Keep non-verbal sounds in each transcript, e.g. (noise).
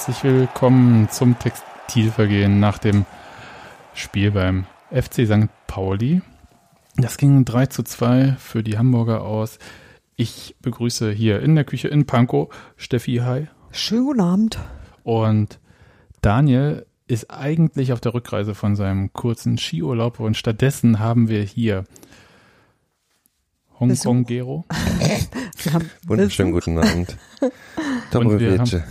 Herzlich willkommen zum Textilvergehen nach dem Spiel beim FC St. Pauli. Das ging 3 zu 2 für die Hamburger aus. Ich begrüße hier in der Küche in Pankow Steffi Hi. Schönen guten Abend. Und Daniel ist eigentlich auf der Rückreise von seinem kurzen Skiurlaub und stattdessen haben wir hier Hongkong Gero. (laughs) Wunderschönen guten Abend. (laughs) Dobrowitsche.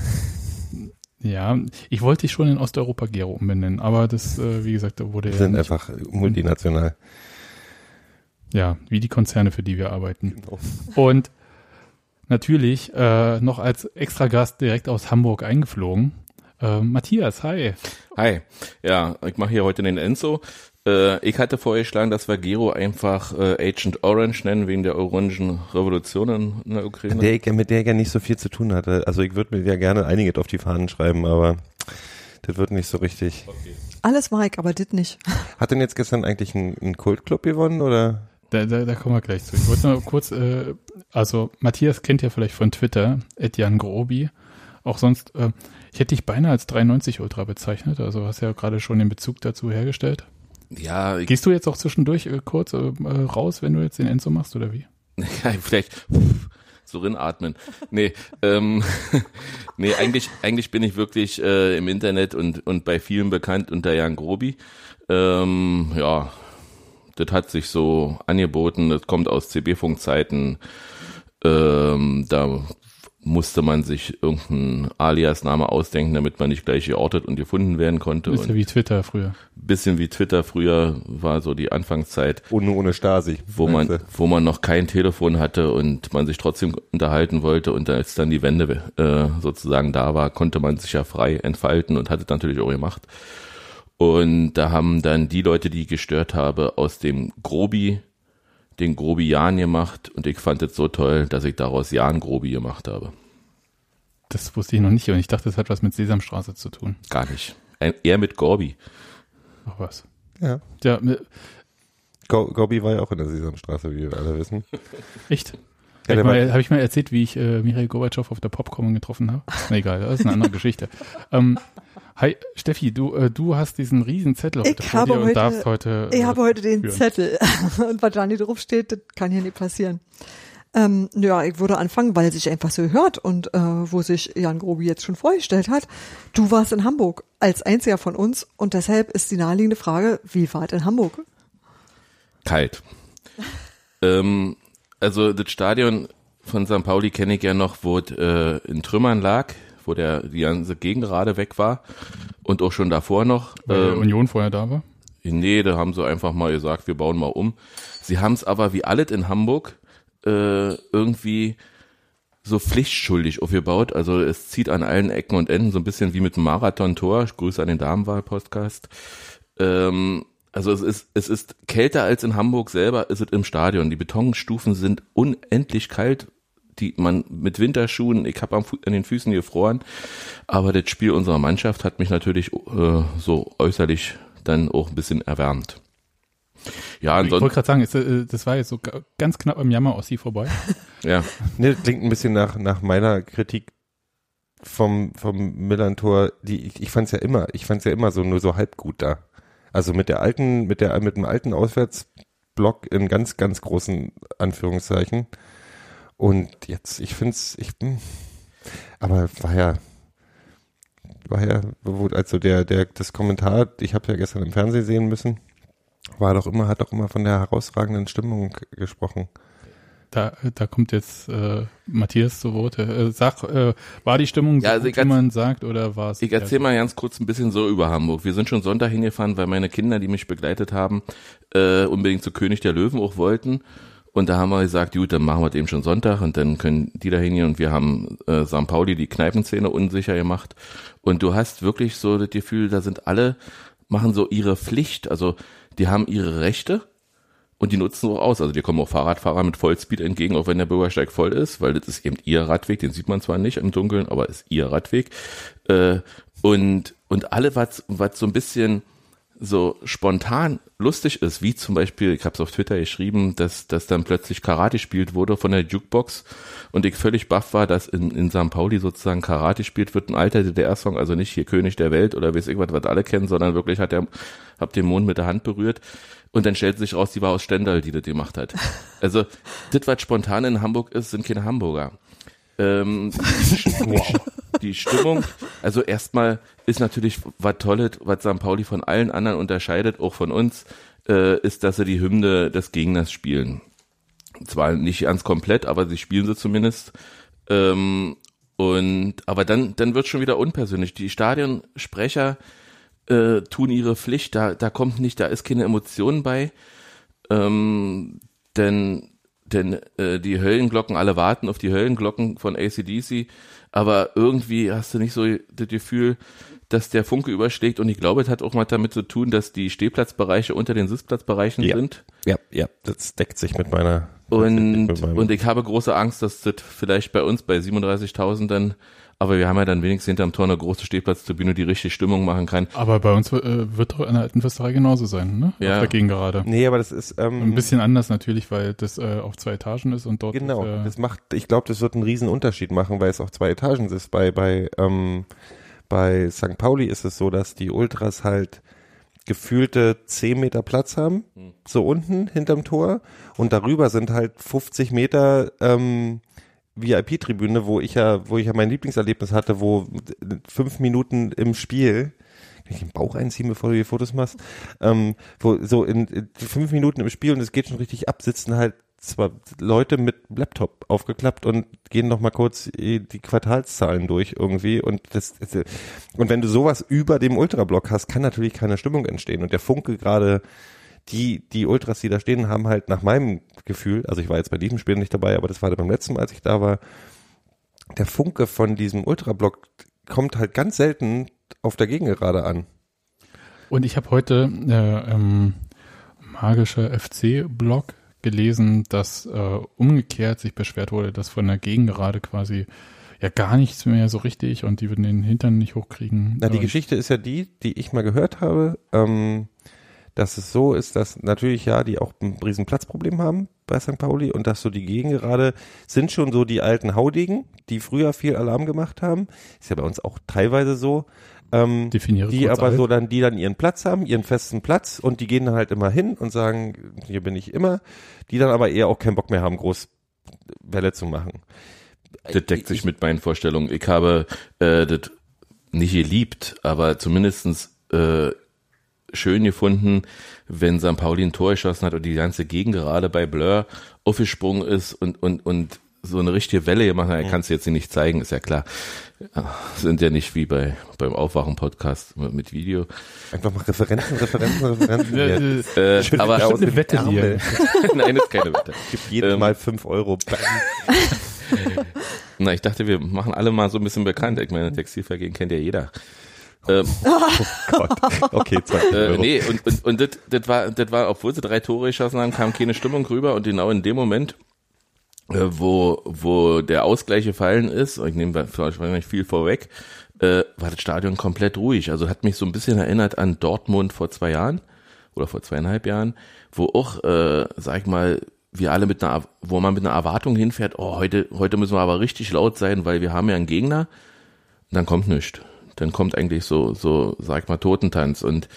Ja, ich wollte dich schon in Osteuropa Gero umbenennen, aber das, äh, wie gesagt, da wurde Wir ja sind nicht, einfach multinational. ja, wie die Konzerne, für die wir arbeiten. Genau. Und natürlich äh, noch als Extragast direkt aus Hamburg eingeflogen. Äh, Matthias, hi. Hi, ja, ich mache hier heute den Enzo. Äh, ich hatte vorgeschlagen, dass wir Gero einfach äh, Agent Orange nennen, wegen der orangen Revolution in, in der Ukraine. Der ich, mit der ich ja nicht so viel zu tun hatte. Also ich würde mir ja gerne einiges auf die Fahnen schreiben, aber das wird nicht so richtig. Alles Mike, aber dit nicht. (laughs) Hat denn jetzt gestern eigentlich ein, ein Kultclub gewonnen oder? Da, da, da kommen wir gleich zu. Ich wollte nur kurz, äh, also Matthias kennt ja vielleicht von Twitter, Etienne Grobi. Auch sonst, äh, ich hätte dich beinahe als 93 Ultra bezeichnet, also hast ja gerade schon den Bezug dazu hergestellt. Ja, Gehst du jetzt auch zwischendurch äh, kurz äh, äh, raus, wenn du jetzt den Enzo machst oder wie? (laughs) ja, vielleicht so rinatmen. Nee, ähm, (laughs) nee, eigentlich, eigentlich bin ich wirklich äh, im Internet und, und bei vielen bekannt unter Jan Grobi. Ähm, ja, das hat sich so angeboten, das kommt aus CB-Funkzeiten. Ähm, da musste man sich irgendeinen Alias-Name ausdenken, damit man nicht gleich geortet und gefunden werden konnte. Ja Und wie Twitter früher. bisschen wie Twitter früher war so die Anfangszeit, Ohne, ohne Stasi. wo man, wo man noch kein Telefon hatte und man sich trotzdem unterhalten wollte und als dann die Wende äh, sozusagen da war, konnte man sich ja frei entfalten und hatte natürlich auch gemacht. Und da haben dann die Leute, die ich gestört habe, aus dem Grobi den Grobi Jan gemacht und ich fand es so toll, dass ich daraus Jan Grobi gemacht habe. Das wusste ich noch nicht und ich dachte, das hat was mit Sesamstraße zu tun. Gar nicht. Ein, eher mit Gorbi. Ach was. Ja. Ja, Go Gobi war ja auch in der Sesamstraße, wie wir alle wissen. (laughs) echt? Ja, Habe ich, hab ich mal erzählt, wie ich äh, Michael Gorbatschow auf der Popcorn getroffen habe? Na egal, das ist eine andere Geschichte. (laughs) Ähm, hi, Steffi, du, äh, du hast diesen riesen Zettel heute Ich vor habe dir und heute- darfst heute. Ich äh, habe heute den führen. Zettel. (laughs) Und was da nicht draufsteht, das kann hier nicht passieren. Ähm, ja, ich würde anfangen, weil es sich einfach so hört und äh, wo sich Jan Grobi jetzt schon vorgestellt hat. Du warst in Hamburg als einziger von uns und deshalb ist die naheliegende Frage, wie war es in Hamburg? Kalt. (laughs) ähm, also das Stadion von St. Pauli kenne ich ja noch, wo es äh, in Trümmern lag, wo der die ganze Gegend gerade weg war und auch schon davor noch. Weil Ähm, Union vorher da war. Nee, da haben sie einfach mal gesagt, wir bauen mal um. Sie haben es aber wie alles in Hamburg äh, irgendwie so pflichtschuldig aufgebaut. Also es zieht an allen Ecken und Enden so ein bisschen wie mit dem Marathon-Tor. Grüße an den Damenwahl-Podcast. Ähm, also es ist, es ist kälter als in Hamburg selber, ist es im Stadion. Die Betonstufen sind unendlich kalt. Die man mit Winterschuhen, ich habe an den Füßen gefroren, aber das Spiel unserer Mannschaft hat mich natürlich äh, so äußerlich dann auch ein bisschen erwärmt. Ja, Ich wollte ansonsten, gerade sagen, äh, das war jetzt so ga- ganz knapp am Jammer Ossi vorbei. (laughs) ja, Nee, das klingt ein bisschen nach, nach meiner Kritik vom, vom Millantor, die, ich, ich fand's ja immer, ich fand's ja immer so, nur so halb gut da. Also mit der alten, mit der, mit dem alten Auswärtsblock in ganz, ganz großen Anführungszeichen. Und jetzt, ich find's, ich, hm, aber war ja, war ja, also der, der, das Kommentar, ich habe ja gestern im Fernsehen sehen müssen, war doch immer, hat doch immer von der herausragenden Stimmung gesprochen. Da, da kommt jetzt äh, Matthias zu Wort. Äh, sag, äh, war die Stimmung so Ja, also gut, ich wie man sagt, oder war es? ich erzähle mal ganz kurz ein bisschen so über Hamburg. Wir sind schon Sonntag hingefahren, weil meine Kinder, die mich begleitet haben, äh, unbedingt zu König der Löwen auch wollten. Und da haben wir gesagt, gut, dann machen wir das eben schon Sonntag und dann können die da hingehen und wir haben äh, St. Pauli die Kneipenzähne unsicher gemacht. Und du hast wirklich so das Gefühl, da sind alle, machen so ihre Pflicht, also die haben ihre Rechte und die nutzen auch aus. Also die kommen auch Fahrradfahrer mit Vollspeed entgegen, auch wenn der Bürgersteig voll ist, weil das ist eben ihr Radweg, den sieht man zwar nicht im Dunkeln, aber ist ihr Radweg. Äh, und, und alle, was, was so ein bisschen so spontan lustig ist, wie zum Beispiel, ich habe es auf Twitter geschrieben, dass, dass dann plötzlich Karate spielt wurde von der Jukebox und ich völlig baff war, dass in, in St. Pauli sozusagen Karate spielt wird, ein alter DDR-Song, also nicht hier König der Welt oder weiß ich was, was alle kennen, sondern wirklich hat er, hab den Mond mit der Hand berührt und dann stellt sich raus, die war aus Stendal, die das gemacht hat. Also, das, was spontan in Hamburg ist, sind keine Hamburger. Ähm, (laughs) wow. Die Stimmung, also erstmal ist natürlich was Tolles, was St. Pauli von allen anderen unterscheidet, auch von uns, äh, ist, dass sie die Hymne des Gegners spielen. Zwar nicht ganz komplett, aber sie spielen sie zumindest. Ähm, und aber dann, dann wird schon wieder unpersönlich. Die Stadionsprecher äh, tun ihre Pflicht, da, da kommt nicht, da ist keine Emotion bei. Ähm, denn denn äh, die Höllenglocken, alle warten auf die Höllenglocken von ACDC, aber irgendwie hast du nicht so das Gefühl, dass der Funke überschlägt und ich glaube, es hat auch mal damit zu tun, dass die Stehplatzbereiche unter den Sitzplatzbereichen ja. sind. Ja, ja, das deckt sich mit meiner. Und, (laughs) mit und ich habe große Angst, dass das vielleicht bei uns bei 37.000 dann aber wir haben ja dann wenigstens hinterm Tor eine große Stehplatztribüne, die richtig Stimmung machen kann. Aber bei uns äh, wird doch in der alten Fürsterei genauso sein, ne? Ja. Auf der Gegengerade. Nee, aber das ist ähm, Ein bisschen anders natürlich, weil das äh, auf zwei Etagen ist und dort Genau, ist, äh, das macht, ich glaube, das wird einen riesen Unterschied machen, weil es auf zwei Etagen ist. Bei, bei, ähm, bei St. Pauli ist es so, dass die Ultras halt gefühlte 10 Meter Platz haben, so unten hinterm Tor und darüber sind halt 50 Meter ähm, VIP-Tribüne, wo ich ja, wo ich ja mein Lieblingserlebnis hatte, wo fünf Minuten im Spiel kann ich den Bauch einziehen, bevor du die Fotos machst, ähm, wo so in, in fünf Minuten im Spiel und es geht schon richtig ab, sitzen halt zwar Leute mit Laptop aufgeklappt und gehen noch mal kurz die Quartalszahlen durch irgendwie und das und wenn du sowas über dem Ultrablock hast, kann natürlich keine Stimmung entstehen und der Funke gerade die die Ultras, die da stehen, haben halt nach meinem Gefühl, also ich war jetzt bei diesem Spiel nicht dabei, aber das war beim letzten Mal, als ich da war, der Funke von diesem Ultrablock kommt halt ganz selten auf der Gegengerade an. Und ich habe heute äh, ähm, magischer FC-Blog gelesen, dass äh, umgekehrt sich beschwert wurde, dass von der Gegengerade quasi ja gar nichts mehr so richtig und die würden den Hintern nicht hochkriegen. Na, die Geschichte ist ja die, die ich mal gehört habe, ähm, dass es so ist, dass natürlich ja, die auch ein riesen Platzproblem haben bei St. Pauli und dass so die Gegengerade sind schon so die alten Haudegen, die früher viel Alarm gemacht haben. Ist ja bei uns auch teilweise so. Ähm, Definiere die aber alt. so dann, die dann ihren Platz haben, ihren festen Platz und die gehen dann halt immer hin und sagen, hier bin ich immer, die dann aber eher auch keinen Bock mehr haben, groß Welle zu machen. Das deckt sich mit meinen Vorstellungen. Ich habe äh, das nicht geliebt, aber zumindestens äh, schön gefunden, wenn St. Pauli ein Tor geschossen hat und die ganze Gegend gerade bei Blur aufgesprungen ist und, und, und so eine richtige Welle gemacht hat. Kannst du jetzt nicht zeigen, ist ja klar. Ja, Sind ja nicht wie bei beim Aufwachen-Podcast mit, mit Video. Einfach mal Referenten, Referenten, Referenten. Äh, äh, Schüttelt aber mir aus eine dem Wette hier. (laughs) Nein, das ist keine Wette. Gibt jedes Ähm, Mal fünf Euro. (laughs) Na, ich dachte, wir machen alle mal so ein bisschen bekannt. Ich meine, Textilvergehen kennt ja jeder. Ähm, (laughs) Gott. Okay, 20 Äh, nee, und, und, und das, das war, das war, obwohl sie drei Tore geschossen haben, kam keine Stimmung rüber und genau in dem Moment, äh, wo, wo der Ausgleich gefallen ist, ich nehme nicht viel vorweg, äh, war das Stadion komplett ruhig. Also hat mich so ein bisschen erinnert an Dortmund vor zwei Jahren oder vor zweieinhalb Jahren, wo auch, äh, sag ich mal, wir alle mit einer, wo man mit einer Erwartung hinfährt, oh, heute, heute müssen wir aber richtig laut sein, weil wir haben ja einen Gegner. Und dann kommt nichts. Dann kommt eigentlich so, so, sag mal, Totentanz und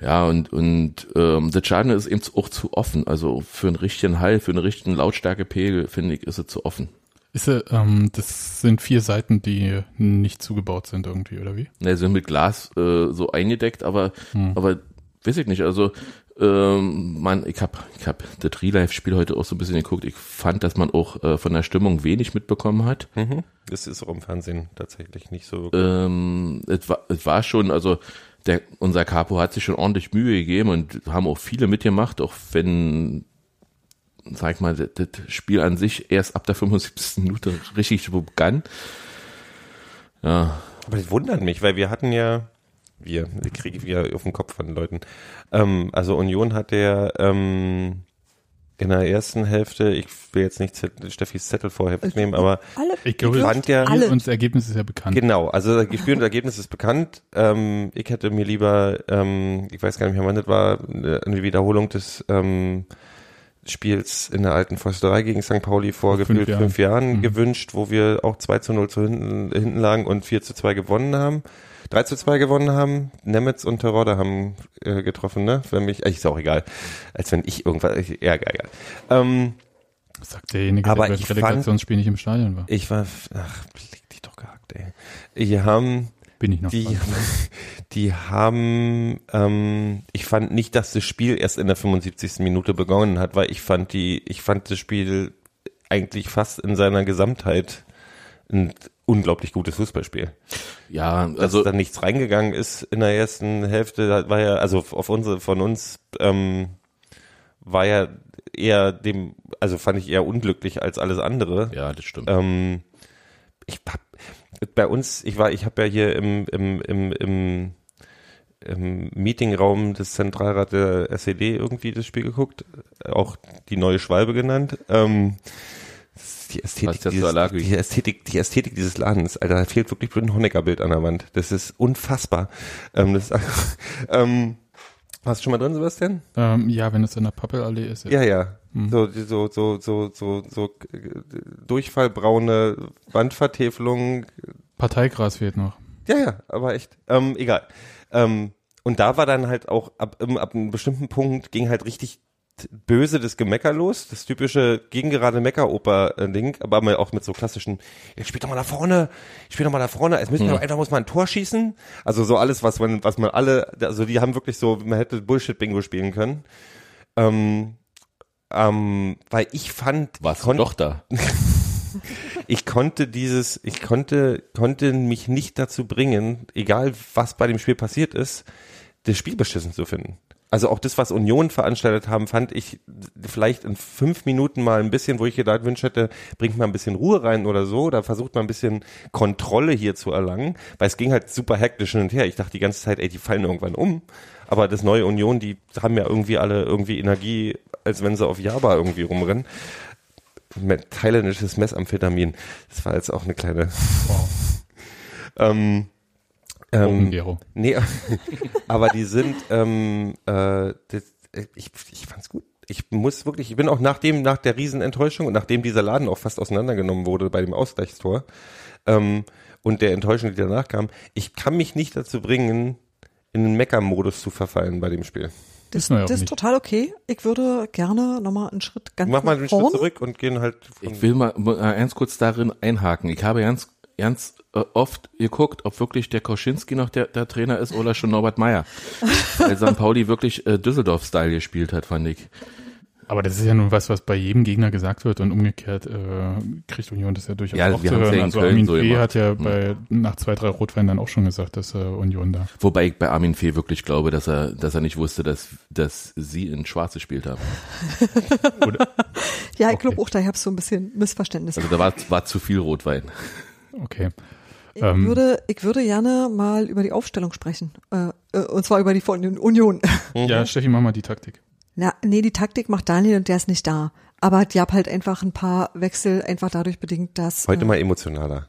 ja, und, und ähm, das Stadion ist eben auch zu offen. Also für einen richtigen Hall, für einen richtigen Lautstärkepegel, finde ich, ist es zu offen. Ist, äh, ähm, das sind vier Seiten, die nicht zugebaut sind irgendwie, oder wie? Ne, sind mit Glas äh, so eingedeckt, aber, aber weiß ich nicht. Also ähm, man, ich hab, ich hab das Real-Life-Spiel heute auch so ein bisschen geguckt. Ich fand, dass man auch äh, von der Stimmung wenig mitbekommen hat. Mhm. Das ist auch im Fernsehen tatsächlich nicht so wirklich. Ähm, es war, es war schon, also der, unser Capo hat sich schon ordentlich Mühe gegeben und haben auch viele mitgemacht, auch wenn, sag ich mal, das, das Spiel an sich erst ab der 75. Minute richtig begann. Ja, Aber das wundert mich, weil wir hatten ja, wir, wir kriegen wieder auf den Kopf von den Leuten. Ähm, also Union hat ja, ähm, in der ersten Hälfte, ich will jetzt nicht Zettel, Steffis Zettel vorher wegnehmen, aber Alle, Ich glaube, fand ja- und das Ergebnis ist ja bekannt. genau, also das Spiel und das Ergebnis ist bekannt. Ähm, ich hätte mir lieber, ähm, ich weiß gar nicht mehr, wann das war, eine Wiederholung des ähm, Spiels in der alten Försterei gegen St. Pauli vor gefühlt fünf fünf Jahren. Jahren Mhm. gewünscht, wo wir auch 2 zu 0 zu hinten, hinten lagen und 4 zu 2 gewonnen haben. 3 zu 2 gewonnen haben. Nemetz und Terodde haben äh, getroffen, ne? Für mich, äh, ist auch egal. Als wenn ich irgendwas, ich, ja, egal, egal. Ähm, Das sagt derjenige, Aber der bei ich fand- Relegationsspiel nicht im Stadion war. ich war, ach, leg dich doch gehackt, ey. Die haben, Bin ich noch die, dran. (laughs) die haben, ähm, ich fand nicht, dass das Spiel erst in der 75. Minute begonnen hat, weil ich fand die, ich fand das Spiel eigentlich fast in seiner Gesamtheit ein unglaublich gutes Fußballspiel. Ja, Dass also da nichts reingegangen ist in der ersten Hälfte, da war ja, also auf unsere, von uns, ähm, war ja eher dem, also fand ich eher unglücklich als alles andere. ja, das stimmt. Ähm, ich hab, bei uns, ich war, ich habe ja hier im, im, im, im, im Meetingraum des Zentralrats der SED irgendwie das Spiel geguckt, auch die neue Schwalbe genannt. Ähm, die Ästhetik, ist dieses, die Ästhetik, die Ästhetik dieses Ladens, Alter, da fehlt wirklich ein Honecker-Bild an der Wand. Das ist unfassbar. Ähm, das, (laughs) ähm, warst du schon mal drin, Sebastian? Ähm, ja, wenn es in der Pappelallee ist. Ja, ja. Mhm. So, so, so, so, so, so äh, durchfallbraune Wandvertäfelungen. Parteigras fehlt noch. Ja, ja, aber echt. Ähm, egal. Ähm, und da war dann halt auch ab, ab einem bestimmten Punkt ging halt richtig böse das Gemecker los, das typische gegengerade Meckeroper-Ding, aber mal auch mit so klassischen, jetzt spielt doch mal da vorne, spielt doch mal da vorne, es müssen wir Mhm. doch einfach muss man ein Tor schießen. Also so alles, was man, was man alle, also die haben wirklich so, man hätte Bullshit-Bingo spielen können. Ähm, ähm, weil ich fand, Warst du doch da? (laughs) ich konnte dieses, ich konnte, konnte mich nicht dazu bringen, egal was bei dem Spiel passiert ist, das Spiel beschissen zu finden. Also auch das, was Union veranstaltet haben, fand ich vielleicht in fünf Minuten mal ein bisschen, wo ich gedacht wünscht hätte, bringt mal ein bisschen Ruhe rein oder so, oder versucht mal ein bisschen Kontrolle hier zu erlangen, weil es ging halt super hektisch hin und her. Ich dachte die ganze Zeit, ey, die fallen irgendwann um. Aber das neue Union, die haben ja irgendwie alle irgendwie Energie, als wenn sie auf Java irgendwie rumrennen thailändisches Messamphetamin. Das war jetzt auch eine kleine. (laughs) ähm, ähm, Open-Gero. nee, (laughs) aber die sind, ähm, äh, das, äh, ich, ich fand's gut. Ich muss wirklich, ich bin auch nachdem, nach der Riesenenttäuschung und nachdem dieser Laden auch fast auseinandergenommen wurde bei dem Ausgleichstor ähm, und der Enttäuschung, die danach kam, ich kann mich nicht dazu bringen, in den Mecker-Modus zu verfallen bei dem Spiel. Das, das ist nicht. total okay. Ich würde gerne nochmal einen Schritt ganz Mach mal einen vorne. Schritt zurück und gehen halt Ich will mal, mal ganz kurz darin einhaken. Ich habe ganz, ganz äh, oft geguckt, ob wirklich der Koschinski noch der, der Trainer ist oder schon Norbert Meyer. Weil St. Pauli wirklich äh, Düsseldorf-Style gespielt hat, fand ich. Aber das ist ja nun was, was bei jedem Gegner gesagt wird und umgekehrt äh, kriegt Union das ja durchaus Ja, auch wir zu ja hören. in Also Köln Armin so Fee hat ja bei nach zwei, drei Rotweinen dann auch schon gesagt, dass äh, Union da. Wobei ich bei Armin Fee wirklich glaube, dass er, dass er nicht wusste, dass, dass sie in Schwarz gespielt haben. (laughs) Ja, ich Okay. glaube auch, da gab es so ein bisschen Missverständnis. Also da war, war zu viel Rotwein. Okay. Ich Ähm, würde, ich würde gerne mal über die Aufstellung sprechen. Äh, äh, und zwar über die von den Union. (laughs) Ja, Steffi, mach mal die Taktik. Na, nee, die Taktik macht Daniel und der ist nicht da. Aber die hab halt einfach ein paar Wechsel einfach dadurch bedingt, dass heute äh, mal emotionaler.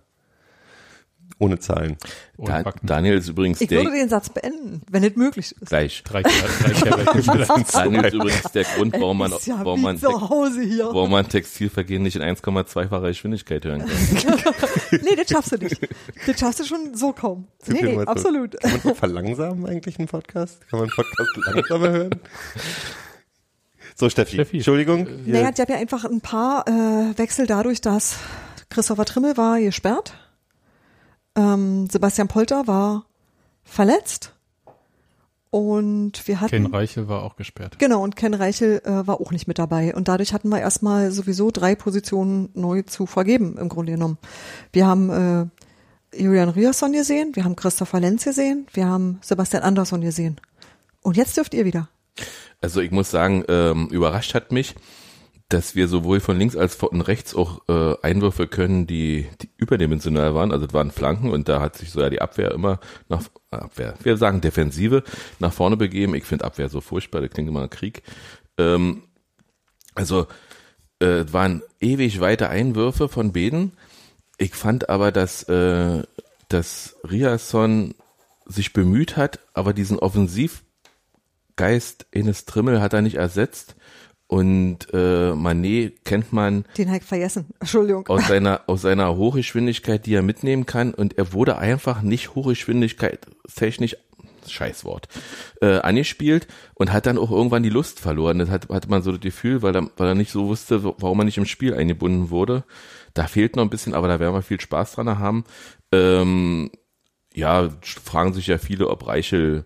Ohne Zahlen. Da. Daniel ist übrigens ich der, würde den Satz beenden, wenn es möglich ist. gleich. Drei, drei Kehrwelten. (laughs) Daniel ist übrigens der Grund, warum man, ist ja warum wie man, zu Hause hier. warum man Textilvergehen nicht in 1,2-facher Geschwindigkeit hören kann. (laughs) Nee, das schaffst du nicht. Das schaffst du schon so kaum. Nee, nee, mal so- absolut. Kann man so verlangsamen eigentlich einen Podcast? Kann man einen Podcast langsamer hören? So, Steffi. Steffi. Entschuldigung. Naja, ich habe ja einfach ein paar äh, Wechsel dadurch, dass Christopher Trimmel war gesperrt. Ähm, Sebastian Polter war verletzt. Und wir hatten. Ken Reichel war auch gesperrt. Genau, und Ken Reichel äh, war auch nicht mit dabei. Und dadurch hatten wir erstmal sowieso drei Positionen neu zu vergeben, im Grunde genommen. Wir haben äh, Julian Riasson gesehen, wir haben Christopher Lenz gesehen, wir haben Sebastian Andersson gesehen. Und jetzt dürft ihr wieder. Also ich muss sagen, ähm, überrascht hat mich, dass wir sowohl von links als von rechts auch äh, Einwürfe können, die, die überdimensional waren. Also es waren Flanken und da hat sich so ja die Abwehr immer nach Abwehr, wir sagen Defensive nach vorne begeben. Ich finde Abwehr so furchtbar, das klingt immer nach Krieg. Ähm, Also äh, waren ewig weite Einwürfe von beiden. Ich fand aber, dass, äh, dass Riasson sich bemüht hat, aber diesen Offensivgeist Enes Trimmel hat er nicht ersetzt. Und äh, Manet kennt man Den habe ich vergessen. Entschuldigung. aus seiner aus seiner Hochgeschwindigkeit, die er mitnehmen kann. Und er wurde einfach nicht Hochgeschwindigkeit technisch Scheißwort äh, angespielt und hat dann auch irgendwann die Lust verloren. Das hat, hatte man so das Gefühl, weil er, weil er nicht so wusste, warum er nicht im Spiel eingebunden wurde. Da fehlt noch ein bisschen, aber da werden wir viel Spaß dran haben. Ähm, ja, fragen sich ja viele, ob Reichel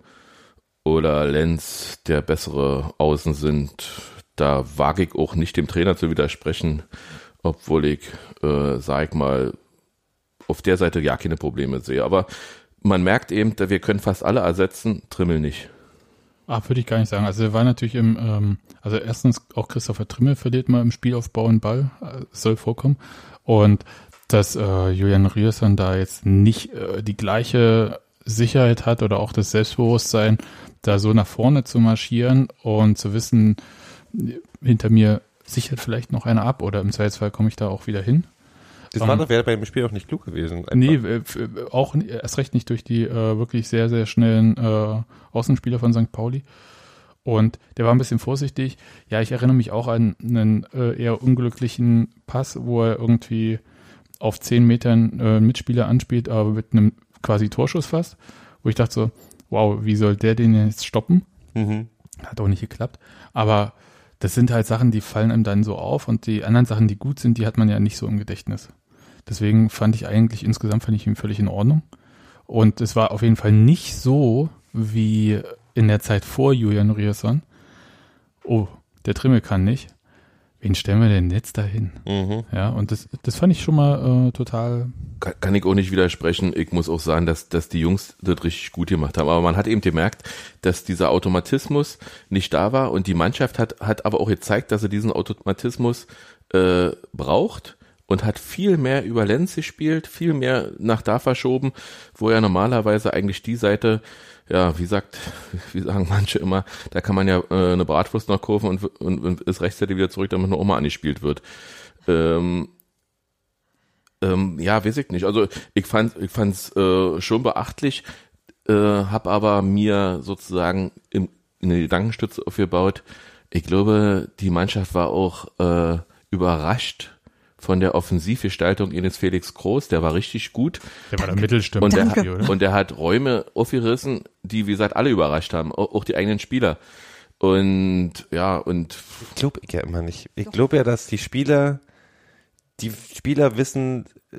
oder Lenz der bessere Außen sind. Da wage ich auch nicht dem Trainer zu widersprechen, obwohl ich, äh, sag ich mal, auf der Seite ja keine Probleme sehe. Aber man merkt eben, wir können fast alle ersetzen, Trimmel nicht. Ah, würde ich gar nicht sagen. Also er war natürlich im, ähm, also erstens auch Christopher Trimmel verliert mal im Spielaufbau einen Ball, äh, soll vorkommen. Und dass äh, Julian Rierson da jetzt nicht äh, die gleiche Sicherheit hat oder auch das Selbstbewusstsein, da so nach vorne zu marschieren und zu wissen, hinter mir sichert vielleicht noch einer ab oder im Zweifelsfall komme ich da auch wieder hin. Das Ähm, war doch wäre beim Spiel auch nicht klug gewesen. einfach. Nee, äh, f- auch erst recht nicht durch die äh, wirklich sehr, sehr schnellen äh, Außenspieler von St. Pauli. Und der war ein bisschen vorsichtig. Ja, ich erinnere mich auch an einen äh, eher unglücklichen Pass, wo er irgendwie auf zehn Metern äh, einen Mitspieler anspielt, aber mit einem quasi Torschuss fast. Wo ich dachte so, wow, wie soll der den jetzt stoppen? Mhm. Hat auch nicht geklappt. Aber das sind halt Sachen, die fallen einem dann so auf und die anderen Sachen, die gut sind, die hat man ja nicht so im Gedächtnis. Deswegen fand ich eigentlich insgesamt fand ich ihn völlig in Ordnung. Und es war auf jeden Fall nicht so wie in der Zeit vor Julian Rierson. Oh, der Trimmel kann nicht. Wen stellen wir denn jetzt dahin? Mhm. Ja, und das, das fand ich schon mal äh, total. Kann, kann ich auch nicht widersprechen. Ich muss auch sagen, dass, dass die Jungs das richtig gut gemacht haben. Aber man hat eben gemerkt, dass dieser Automatismus nicht da war und die Mannschaft hat, hat aber auch gezeigt, dass sie diesen Automatismus äh, braucht und hat viel mehr über Lenz gespielt, viel mehr nach da verschoben, wo ja normalerweise eigentlich die Seite, ja, wie sagt, (laughs) wie sagen manche immer, da kann man ja äh, eine Bratwurst noch kurven und, und, und ist rechtzeitig wieder zurück, damit noch mal angespielt wird. Ähm, ähm, ja, weiß ich nicht. Also ich fand ich fand's äh, schon beachtlich, äh, habe aber mir sozusagen im, eine Gedankenstütze aufgebaut. Ich glaube, die Mannschaft war auch äh, überrascht von der Offensivgestaltung Ines Felix Groß. Der war richtig gut Der war der Mittelstürmer. und der, hat, und der hat Räume aufgerissen, die wie gesagt alle überrascht haben, auch, die eigenen Spieler. Und ja, und Glaube ich ja immer nicht. Ich glaube ja, dass die Spieler, die Spieler wissen äh,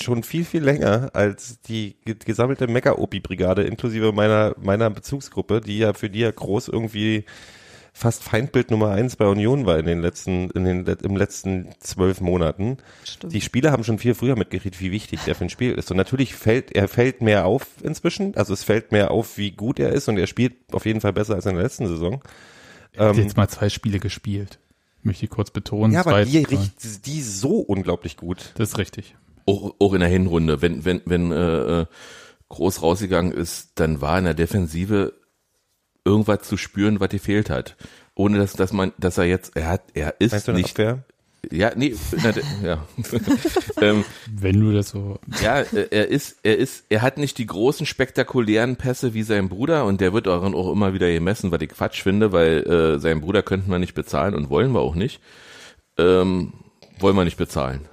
schon viel, viel länger als die ge- gesammelte Mecker-Opi-Brigade, inklusive meiner, meiner Bezugsgruppe, die ja für die ja groß irgendwie fast Feindbild Nummer eins bei Union war in den letzten, in den, im letzten zwölf Monaten. Stimmt. Die Spieler haben schon viel früher mitgekriegt, wie wichtig der für ein Spiel ist. Und natürlich fällt, er fällt mehr auf inzwischen. Also es fällt mehr auf, wie gut er ist und er spielt auf jeden Fall besser als in der letzten Saison. Er hat ähm, jetzt mal zwei Spiele gespielt. Möchte ich kurz betonen. Ja, aber die, die so unglaublich gut. Das ist richtig. auch, auch in der Hinrunde, wenn, wenn, wenn äh, äh, Groß rausgegangen ist, dann war in der Defensive irgendwas zu spüren, was gefehlt hat. Ohne dass, dass man, dass er jetzt, er hat, er ist Meinst du nicht, Abwehr? ja, nee, na, ja, (laughs) ähm, Wenn du das so. ja, äh, er ist, er ist, er hat nicht die großen spektakulären Pässe wie sein Bruder und der wird daran auch immer wieder gemessen, was ich Quatsch finde, weil äh, seinen Bruder könnten wir nicht bezahlen und wollen wir auch nicht. Ähm, wollen wir nicht bezahlen.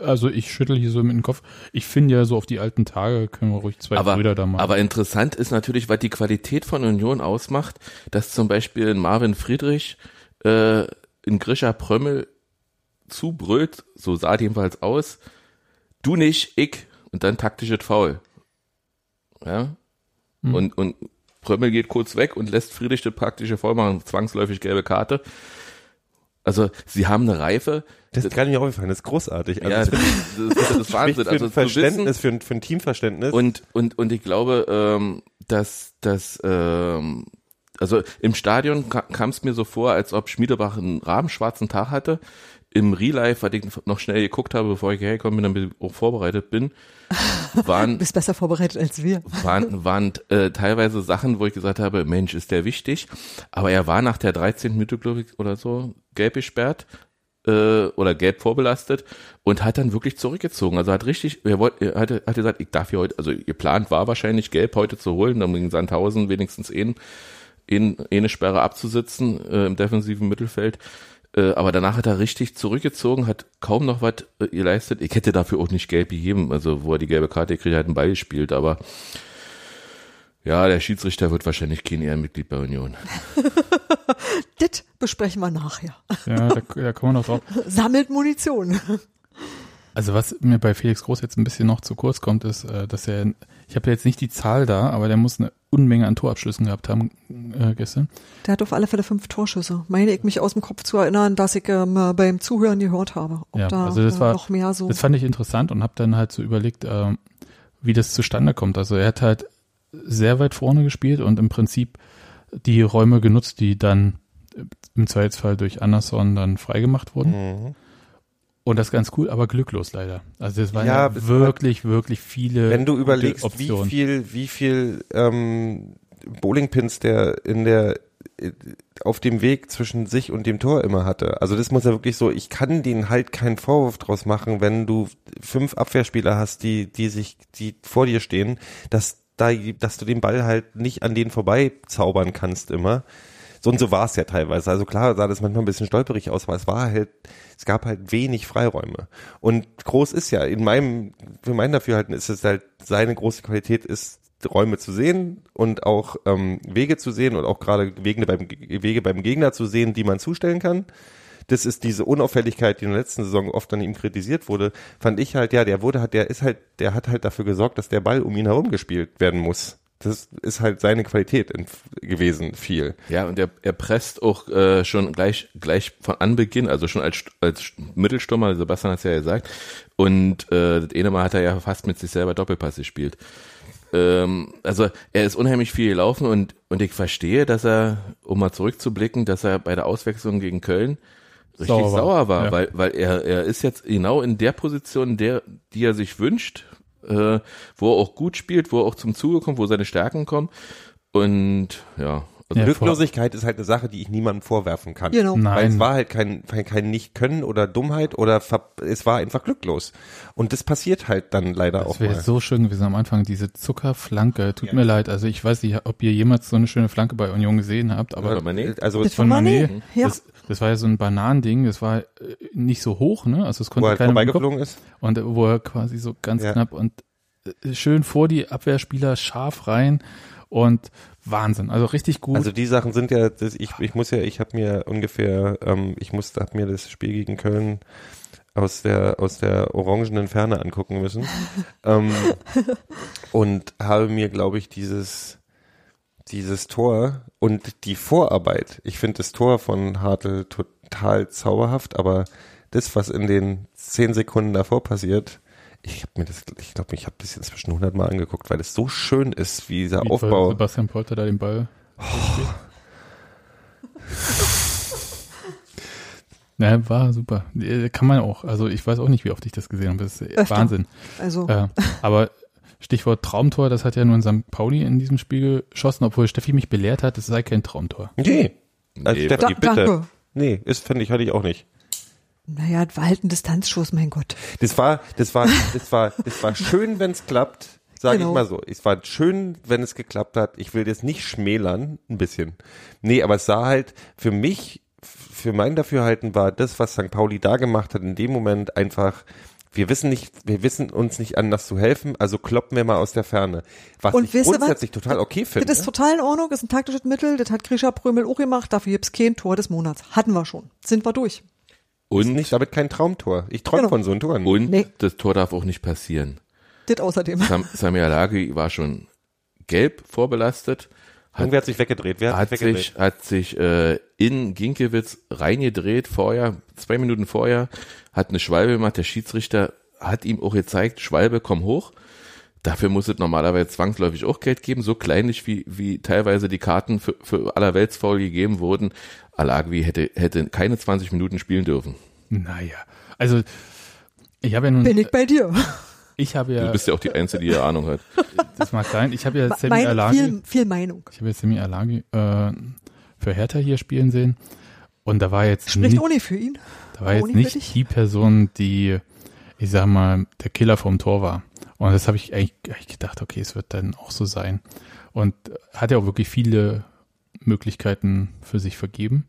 Also ich schüttel hier so mit dem Kopf. Ich finde ja so auf die alten Tage können wir ruhig zwei aber, Brüder da machen. aber interessant ist natürlich, was die Qualität von Union ausmacht, dass zum Beispiel Marvin Friedrich äh, in Grisha Prömmel zubrüllt, so sah es jedenfalls aus, du nicht, ich, und dann taktisches Foul. Ja. Hm. Und, und Prömmel geht kurz weg und lässt Friedrich das praktische Foul machen, zwangsläufig gelbe Karte. Also sie haben eine Reife. Das ist gerade nicht aufgefallen, das ist großartig. Also ja, das das, das, ist (laughs) Wahnsinn. für Also ein wissen, Verständnis, für ein, für ein Teamverständnis. und, und, und ich glaube, ähm, dass, dass ähm, also im Stadion ka kam es mir so vor, als ob Schmiedebach einen rabenschwarzen Tag hatte. Im Real Life, was ich noch schnell geguckt habe, bevor ich hergekommen bin, damit ich auch vorbereitet bin, (laughs) Du waren, bist besser vorbereitet als wir. waren, waren äh, teilweise Sachen, wo ich gesagt habe, Mensch, ist der wichtig. Aber er war nach der 13. Minute, glaube ich, oder so, gelb gesperrt äh, oder gelb vorbelastet und hat dann wirklich zurückgezogen. Also hat richtig, er, wollte, er hatte, hat gesagt, ich darf hier heute, also geplant war wahrscheinlich gelb heute zu holen, um gegen Sandhausen wenigstens in, in, eine Sperre abzusitzen äh, im defensiven Mittelfeld. Äh, aber danach hat er richtig zurückgezogen, hat kaum noch was äh, geleistet. Ich hätte dafür auch nicht gelb gegeben, also wo er die gelbe Karte kriegt, hat einen Ball gespielt, aber ja, der Schiedsrichter wird wahrscheinlich kein Ehrenmitglied bei Union. (laughs) Das besprechen wir nachher. Ja, da, da kommen wir noch drauf. (laughs) Sammelt Munition. Also was mir bei Felix Groß jetzt ein bisschen noch zu kurz kommt, ist, äh, dass er, ich habe jetzt nicht die Zahl da, aber der muss eine Unmenge an Torabschlüssen gehabt haben äh, gestern. Der hat auf alle Fälle fünf Torschüsse. Meine ich mich aus dem Kopf zu erinnern, dass ich ähm, beim Zuhören gehört habe. Ob Ja, da also das äh, war- noch mehr so. Das fand ich interessant und habe dann halt so überlegt, ähm, wie das zustande kommt. Also er hat halt sehr weit vorne gespielt und im Prinzip die Räume genutzt, die dann äh, im Zweifelsfall durch Anderson dann freigemacht wurden. Mhm. Und das ist ganz cool, aber glücklos leider. Also es waren Ja, ja, wirklich, wirklich viele Wenn du überlegst, wie viel, wie viel ähm, Bowlingpins der in der äh, auf dem Weg zwischen sich und dem Tor immer hatte. Also das muss ja wirklich so, ich kann denen halt keinen Vorwurf draus machen, wenn du fünf Abwehrspieler hast, die, die sich, die vor dir stehen, dass da, dass du den Ball halt nicht an denen vorbei zaubern kannst immer. So und so war es ja teilweise. Also klar sah das manchmal ein bisschen stolperig aus, aber es war halt, es gab halt wenig Freiräume. Und groß ist ja, in meinem, für mein Dafürhalten ist es halt, seine große Qualität ist, Räume zu sehen und auch ähm, Wege zu sehen und auch gerade Wege beim, Wege beim Gegner zu sehen, die man zustellen kann. Das ist diese Unauffälligkeit, die in der letzten Saison oft an ihm kritisiert wurde, fand ich halt, ja, der wurde halt, der ist halt, der hat halt dafür gesorgt, dass der Ball um ihn herum gespielt werden muss. Das ist halt seine Qualität in, gewesen, viel. Ja, und er, er presst auch äh, schon gleich gleich von Anbeginn, also schon als, als Mittelstürmer, Sebastian hat es ja gesagt, und äh, das eine Mal hat er ja fast mit sich selber Doppelpass gespielt. Ähm, also er ist unheimlich viel gelaufen und, und ich verstehe, dass er, um mal zurückzublicken, dass er bei der Auswechslung gegen Köln richtig Sauer war. sauer war, Ja. weil, weil er, er ist jetzt genau in der Position, der, die er sich wünscht, äh, wo er auch gut spielt, wo er auch zum Zuge kommt, wo seine Stärken kommen. Und ja, Ja, Glücklosigkeit ist halt eine Sache, die ich niemandem vorwerfen kann. Genau. Weil es Nein, war halt kein, kein Nicht-Können oder Dummheit oder ver es war einfach glücklos. Und das passiert halt dann leider das auch wäre mal. so schön gewesen am Anfang, diese Zuckerflanke. Tut mir leid, also ich weiß nicht, ob ihr jemals so eine schöne Flanke bei Union gesehen habt, aber Aber Mané? also Das von Mané? Mané, Ja. das, das war ja so ein Bananending, das war äh, nicht so hoch, ne? Also es wo konnte er halt vorbeigeflogen ist. und äh, wo er quasi so ganz Ja. knapp und äh, schön vor die Abwehrspieler scharf rein und Wahnsinn, also richtig gut. Also die Sachen sind ja, das, ich, ich muss ja, ich habe mir ungefähr, ähm, ich musste, hab mir das Spiel gegen Köln aus der aus der orangenen Ferne angucken müssen (laughs) ähm, und habe mir, glaube ich, dieses dieses Tor und die Vorarbeit. Ich finde das Tor von Hartl total zauberhaft, aber das, was in den zehn Sekunden davor passiert, ich habe mir das, ich glaube, ich habe das inzwischen hundertmal angeguckt, weil es so schön ist, wie dieser wie Aufbau. Sebastian Polter da den Ball. Ja, war super. Äh, Kann man auch. Also ich weiß auch nicht, wie oft ich das gesehen habe. Das ist äh, Öfter. Wahnsinn. Also, Äh, aber Stichwort Traumtor, das hat ja nur in St. Pauli in diesem Spiel geschossen, obwohl Steffi mich belehrt hat, es sei kein Traumtor. Nee. Also Nee, Steffi, da, bitte. danke. Nee, ist, finde ich, hatte ich auch nicht. Naja, war halt ein Distanzschuss, mein Gott. Das war, das war, das war, das war schön, wenn es klappt. Sage Genau. ich mal so. Es war schön, wenn es geklappt hat. Ich will das nicht schmälern, ein bisschen. Nee, aber es sah halt für mich, für mein Dafürhalten war das, was St. Pauli da gemacht hat, in dem Moment einfach, wir wissen nicht, wir wissen uns nicht anders zu helfen, also kloppen wir mal aus der Ferne. Was Und ich ihr was? grundsätzlich total okay finde. Das ist total in Ordnung, ist ein taktisches Mittel, das hat Grisha Prömel auch gemacht, dafür gibt's kein Tor des Monats. Hatten wir schon. Sind wir durch. Ist Und, nicht damit kein Traumtor. Ich träume Genau. von so einem Toren. und Nee. das Tor darf auch nicht passieren. Das außerdem. Sam, Samir Lagi war schon gelb vorbelastet, Irgendwer hat sich weggedreht. Wer hat, hat sich weggedreht? sich, hat sich äh, in Ginkiewicz reingedreht vorher, zwei Minuten vorher, hat eine Schwalbe gemacht, der Schiedsrichter hat ihm auch gezeigt, Schwalbe, komm hoch. Dafür muss es normalerweise zwangsläufig auch Geld geben, so kleinlich wie, wie teilweise die Karten für, für allerweltsfaul gegeben wurden. Alagwi hätte, hätte keine 20 Minuten spielen dürfen. Naja, also ich habe ja nun, Bin ich bei dir. ich habe ja, Du bist ja auch die Einzige, die hier Ahnung hat. das mag sein, ich habe ja Sammy Alagi, viel, viel Meinung. ich habe jetzt Sammy Alagi äh, für Hertha hier spielen sehen und da war jetzt Spricht nicht, ohne für ihn. da war jetzt ohne für nicht die Person, die, ich sag mal, der Killer vom Tor war. Und das habe ich eigentlich, eigentlich gedacht, okay, es wird dann auch so sein. Und hat ja auch wirklich viele Möglichkeiten für sich vergeben.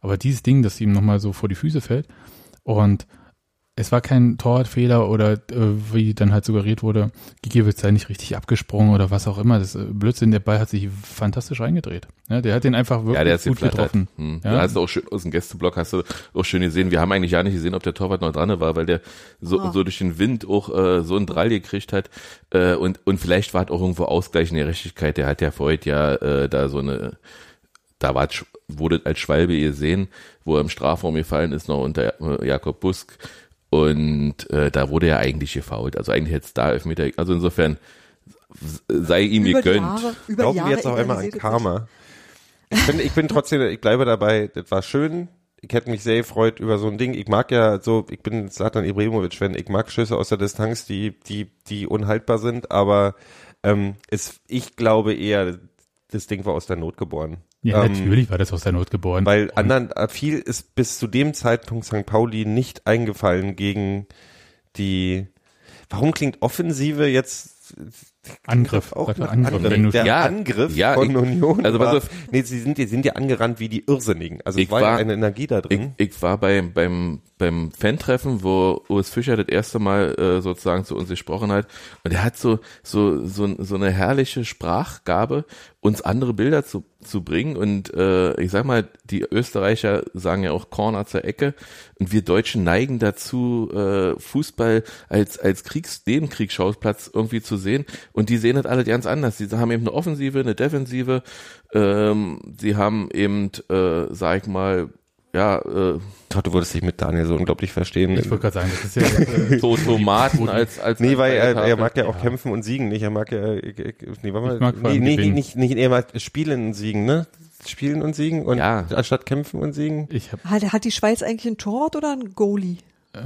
Aber dieses Ding, das ihm nochmal so vor die Füße fällt und es war kein Torwartfehler oder äh, wie dann halt suggeriert wurde, Gigiewicz sei nicht richtig abgesprungen oder was auch immer. Das ist äh, Blödsinn, der Ball hat sich fantastisch reingedreht. Ja, der hat den einfach wirklich Ja, der gut getroffen. Hm. Ja. Da hast du auch schön aus dem Gästeblock hast du auch schön gesehen. Wir haben eigentlich ja nicht gesehen, ob der Torwart noch dran war, weil der so, Ah. so durch den Wind auch äh, so einen Drall gekriegt hat. Äh, und, und vielleicht war es auch irgendwo Ausgleich in der Richtigkeit. Der hat ja vorher ja äh, da so eine, da war, wurde als Schwalbe gesehen, wo er im Strafraum gefallen ist, noch unter äh, Jakob Busk. Und äh, da wurde er eigentlich gefault. Also eigentlich hätte es da Elfmeter. Also insofern sei ihm Über die gegönnt. Jahre, über Glauben Jahre wir jetzt auch einmal an Karma. Ich bin, ich bin trotzdem, ich bleibe dabei, das war schön. Ich hätte mich sehr gefreut über so ein Ding. Ich mag ja so, ich bin Zlatan Ibrahimovic-Fan, ich mag Schüsse aus der Distanz, die, die, die unhaltbar sind, aber ähm, es, ich glaube eher, das Ding war aus der Not geboren. Ja, Ähm, natürlich war das aus der Not geboren. Weil anderen, äh, viel ist bis zu dem Zeitpunkt St. Pauli nicht eingefallen gegen die, warum klingt Offensive jetzt Angriff, auch nach Angriff, wenn du- der Ja, Angriff ja, von ich- Union also war, auf. nee, sie sind, die sind ja angerannt wie die Irrsinnigen. Also Ich es war, war- eine Energie da Ich, drin. ich war beim, beim, beim Fan-Treffen, wo Urs Fischer das erste Mal äh, sozusagen zu uns gesprochen hat. Und er hat so, so, so, so eine herrliche Sprachgabe, uns andere Bilder zu, zu bringen. Und äh, ich sag mal, die Österreicher sagen ja auch Corner zur Ecke. Und wir Deutschen neigen dazu, äh, Fußball als, als Kriegs-, Nebenkriegsschauplatz irgendwie zu sehen. Und die sehen das alle ganz anders. Sie haben eben eine Offensive, eine Defensive. Ähm, sie haben eben, äh, sag ich mal, ja, äh, Gott, du würdest dich mit Daniel so unglaublich verstehen. ich wollte gerade sagen, das ist ja äh, (laughs) so Tomaten als als Nee, weil er, er mag ja auch kämpfen und siegen nicht. Er mag ja, ich, ich, nee, warte mal, Ich mag vor nee, nee, gewinnen. nicht, nicht, er mag spielen und siegen, ne? Spielen und siegen und Ja. anstatt kämpfen und siegen. ich habe Hat, hat die Schweiz eigentlich einen Torwart oder einen Goalie?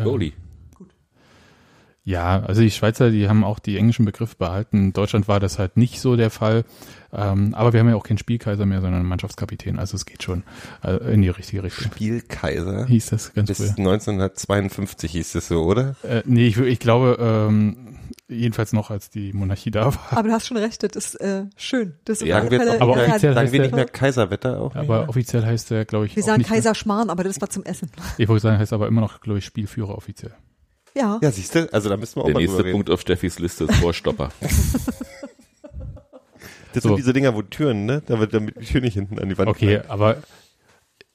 Goalie. Ja, also die Schweizer, die haben auch die englischen Begriffe behalten. In Deutschland war das halt nicht so der Fall. Ähm, aber wir haben ja auch keinen Spielkaiser mehr, sondern einen Mannschaftskapitän. Also es geht schon äh, in die richtige Richtung. Spielkaiser. Hieß das ganz Bis früher. 1952 hieß es so, oder? Äh, nee, ich, ich glaube, ähm, jedenfalls noch, als die Monarchie da war. Aber du hast schon recht, das ist äh, schön. Das ist Sagen wir, Fälle- aber offiziell sagen wir heißt nicht der- mehr Kaiserwetter auch nicht Aber mehr? offiziell heißt der, glaube ich, Wir auch sagen nicht mehr- Kaiser Schmarrn, aber das war zum Essen. Ich wollte sagen, heißt aber immer noch, glaube ich, Spielführer offiziell. Ja. Ja, siehst du, also da müssen wir auch Der mal nächste. Punkt auf Steffis Liste ist Vorstopper. (laughs) Das So. sind diese Dinger, wo Türen, ne? Da wird damit die Tür nicht hinten an die Wand. Okay, knallt. aber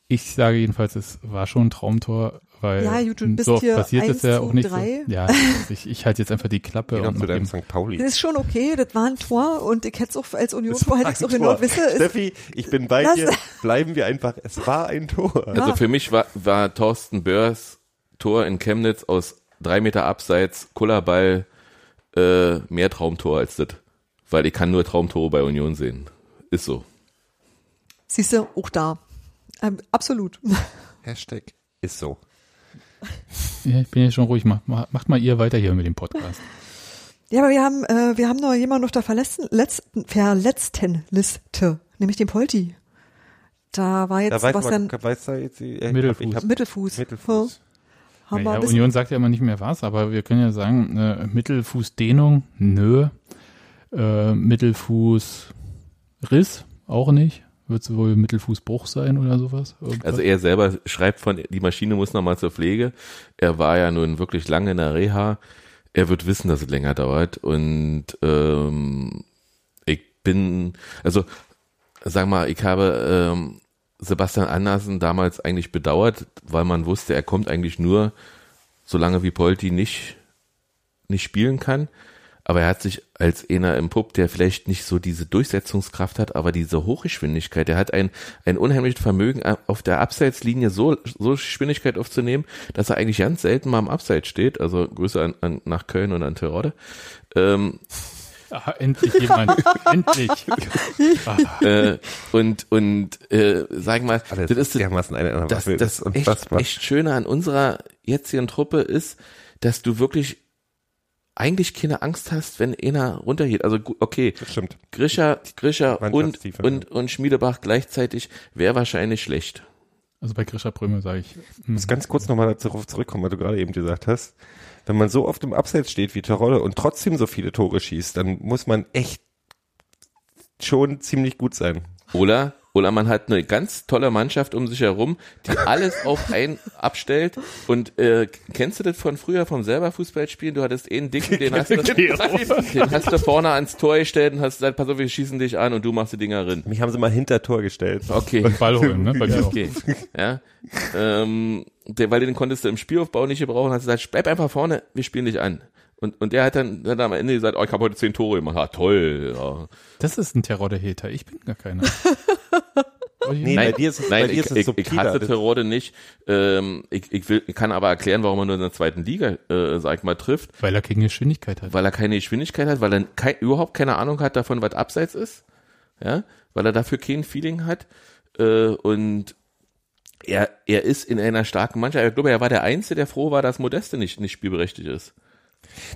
ich sage jedenfalls, es war schon ein Traumtor, weil Ja, gut, du bist so hier passiert 1 ja auch nicht 3. so. Ja, ich, ich halte jetzt einfach die Klappe Geh doch und zu deinem St. Pauli. Das ist schon okay, das war ein Tor und ich hätte es auch als Union hätte ich es auch genau Tor. wisse. ist- Steffi, ich bin bei Lass- dir. Bleiben wir einfach. Es war ein Tor. Also für mich war, war Thorsten Börs Tor in Chemnitz aus drei Meter Abseits, Kullerball, äh, mehr Traumtor als das. Weil ich kann nur Traumtore bei Union sehen. Ist so. Siehst du, auch da. Ähm, absolut. (laughs) Hashtag ist so. ja, ich bin ja schon ruhig, mach, mach- macht mal ihr weiter hier mit dem Podcast. Ja, aber wir haben, äh, wir haben noch jemanden auf der verletzten, letzten, verletzten Liste, nämlich den Polti. Da war jetzt Da weiß was man, dann weiß da jetzt, die- äh, Mittelfuß. Hab, Mittelfuß. Mittelfuß. Ja, haben wir Ja, ein bisschen, Union sagt ja immer nicht mehr was, aber wir können ja sagen, äh, Mittelfußdehnung, nö. Äh, Mittelfußriss, auch nicht. Wird es wohl Mittelfußbruch sein oder sowas? Irgendwas? Also er selber schreibt von, die Maschine muss nochmal zur Pflege. Er war ja nun wirklich lange in der Reha. Er wird wissen, dass es länger dauert. Und ähm, ich bin, also sag mal, ich habe ähm, Sebastian Andersen damals eigentlich bedauert, weil man wusste, er kommt eigentlich nur, solange wie Polti nicht, nicht spielen kann. Aber er hat sich als einer im Pub, der vielleicht nicht so diese Durchsetzungskraft hat, aber diese Hochgeschwindigkeit, er hat ein, ein unheimliches Vermögen, auf der Abseitslinie so, so Geschwindigkeit aufzunehmen, dass er eigentlich ganz selten mal am Abseits steht. Also Grüße an, an, nach Köln und an Terodde. Ähm, Ah, endlich jemand. (laughs) endlich. (laughs) äh, und und äh, sagen wir mal, Alles das ist dermaßen eine das, das, ist echt, unfassbar. echt Schöne an unserer jetzigen Truppe ist, dass du wirklich eigentlich keine Angst hast, wenn einer runtergeht. Also okay, Das stimmt. Grischer, Grischer und, und, und Schmiedebach gleichzeitig wäre wahrscheinlich schlecht. Also bei Grisha Bröme sage ich. Ich hm, muss ganz kurz nochmal darauf zurückkommen, weil du gerade eben gesagt hast, wenn man so oft im Abseits steht wie Terodde und trotzdem so viele Tore schießt, dann muss man echt schon ziemlich gut sein. Oder, oder man hat eine ganz tolle Mannschaft um sich herum, die alles auf einen abstellt. Und äh, kennst du das von früher vom selber Fußballspielen? Du hattest eh einen Dicken, den hast, du, (laughs) den hast du vorne ans Tor gestellt und hast gesagt, pass auf, wir schießen dich an und du machst die Dinger rein. Mich haben sie mal hinter Tor gestellt. Okay. Ball holen, ne? Bei mir auch. Okay. Ja. Ähm, der, weil den konntest du im Spielaufbau nicht gebrauchen, hast du gesagt, bleib einfach vorne, wir spielen dich an. Und, und der hat dann, hat am Ende gesagt, oh, ich habe heute zehn Tore gemacht. Ah, toll. Ja. Das ist ein Terodde-Hater. Ich bin gar keiner. (laughs) Oh, Nee, Nein, bei dir ist es, nein bei dir ich, ist es ich, ich hasse Terode nicht. Ähm, ich, ich, will, ich kann aber erklären, warum er nur in der zweiten Liga, äh, sag ich mal, trifft. Weil er keine Geschwindigkeit hat. Weil er keine Geschwindigkeit hat, weil er kein, überhaupt keine Ahnung hat davon, was abseits ist. Ja, weil er dafür kein Feeling hat. Äh, und er, er ist in einer starken Mannschaft. Ich glaube, er war der Einzige, der froh war, dass Modeste nicht, nicht spielberechtigt ist.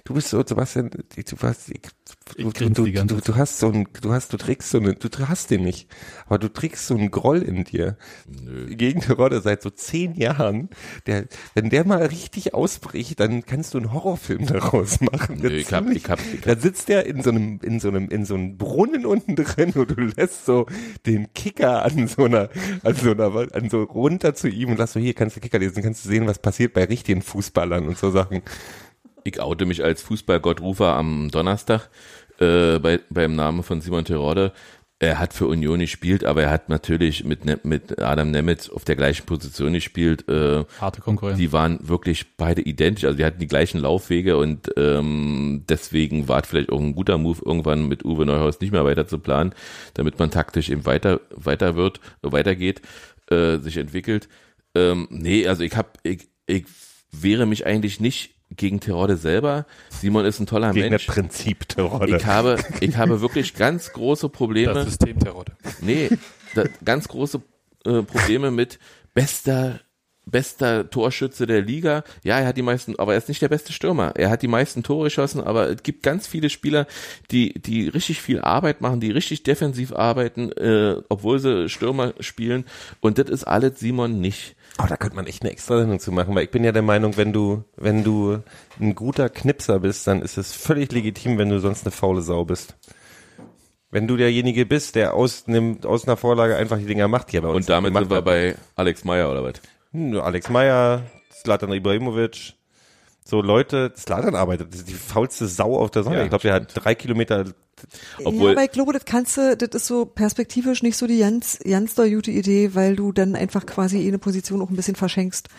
Du bist so, Sebastian, du, Ich du, du, die du, du hast so ein, du hast, du trägst so eine, du hast den nicht, aber du trägst so einen Groll in dir. Gegen Terodde seit so zehn Jahren. Der, wenn der mal richtig ausbricht, dann kannst du einen Horrorfilm daraus machen. Nö, ich hab- ich hab- ich hab- da sitzt der in so einem, in so einem, in so einem Brunnen unten drin und du lässt so den Kicker an so einer, an so einer, an so runter zu ihm und sagst so, hier kannst du Kicker lesen, kannst du sehen, was passiert bei richtigen Fußballern und so Sachen. Ich oute mich als Fußballgottrufer am Donnerstag äh, bei, beim Namen von Simon Terodde. Er hat für Union gespielt, aber er hat natürlich mit, Ne- mit Adam Nemitz auf der gleichen Position gespielt. Äh, Harte Konkurrenz. die waren wirklich beide identisch, also die hatten die gleichen Laufwege und ähm, deswegen war es vielleicht auch ein guter Move, irgendwann mit Uwe Neuhaus nicht mehr weiter zu planen, damit man taktisch eben weiter weiter wird, weitergeht, äh, sich entwickelt. Ähm, nee, also ich hab, ich, ich wehre mich eigentlich nicht gegen Terodde selber. Simon ist ein toller Gegen Mensch. das Prinzip Terodde. Ich habe, ich habe wirklich ganz große Probleme. das System Terodde. Nee, da, ganz große äh, Probleme mit bester bester Torschütze der Liga. Ja, er hat die meisten, aber er ist nicht der beste Stürmer. Er hat die meisten Tore geschossen, aber es gibt ganz viele Spieler, die die richtig viel Arbeit machen, die richtig defensiv arbeiten, äh, obwohl sie Stürmer spielen. Und das ist alles Simon nicht. Oh, da könnte man echt eine extra Sendung zu machen, weil ich bin ja der Meinung, wenn du, wenn du ein guter Knipser bist, dann ist es völlig legitim, wenn du sonst eine faule Sau bist. Wenn du derjenige bist, der aus, einem, aus einer Vorlage einfach die Dinger macht, die er bei uns Und damit sind wir hat. bei Alex Meyer oder was? Hm, Alex Meyer, Zlatan Ibrahimovic, so Leute, Zlatan arbeitet, das ist die faulste Sau auf der Sonne. Ja, ich glaube, der hat drei Kilometer, Obwohl- ja, aber ich glaube, das kannst du, das ist so perspektivisch nicht so die ganz, ganz doll gute Idee, weil du dann einfach quasi eine Position auch ein bisschen verschenkst.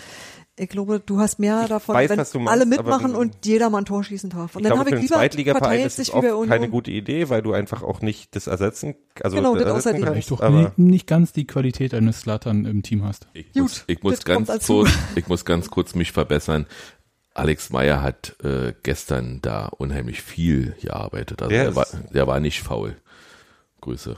Ich glaube, du hast mehr davon, weiß, wenn meinst, alle aber mitmachen wenn- und jeder mal ein Tor schießen darf. Und ich dann habe ich lieber Zweitligaverein verteilt ist sich oft Union. keine gute Idee, weil du einfach auch nicht das ersetzen, also Genau, das ersetzen kannst, doch aber nicht, nicht ganz die Qualität eines Slatan im Team hast. Ich Gut, muss, ich muss ganz kurz, ich muss ganz kurz mich verbessern. Alex Meyer hat äh, gestern da unheimlich viel gearbeitet. Also Der der, war, der war nicht faul. Grüße.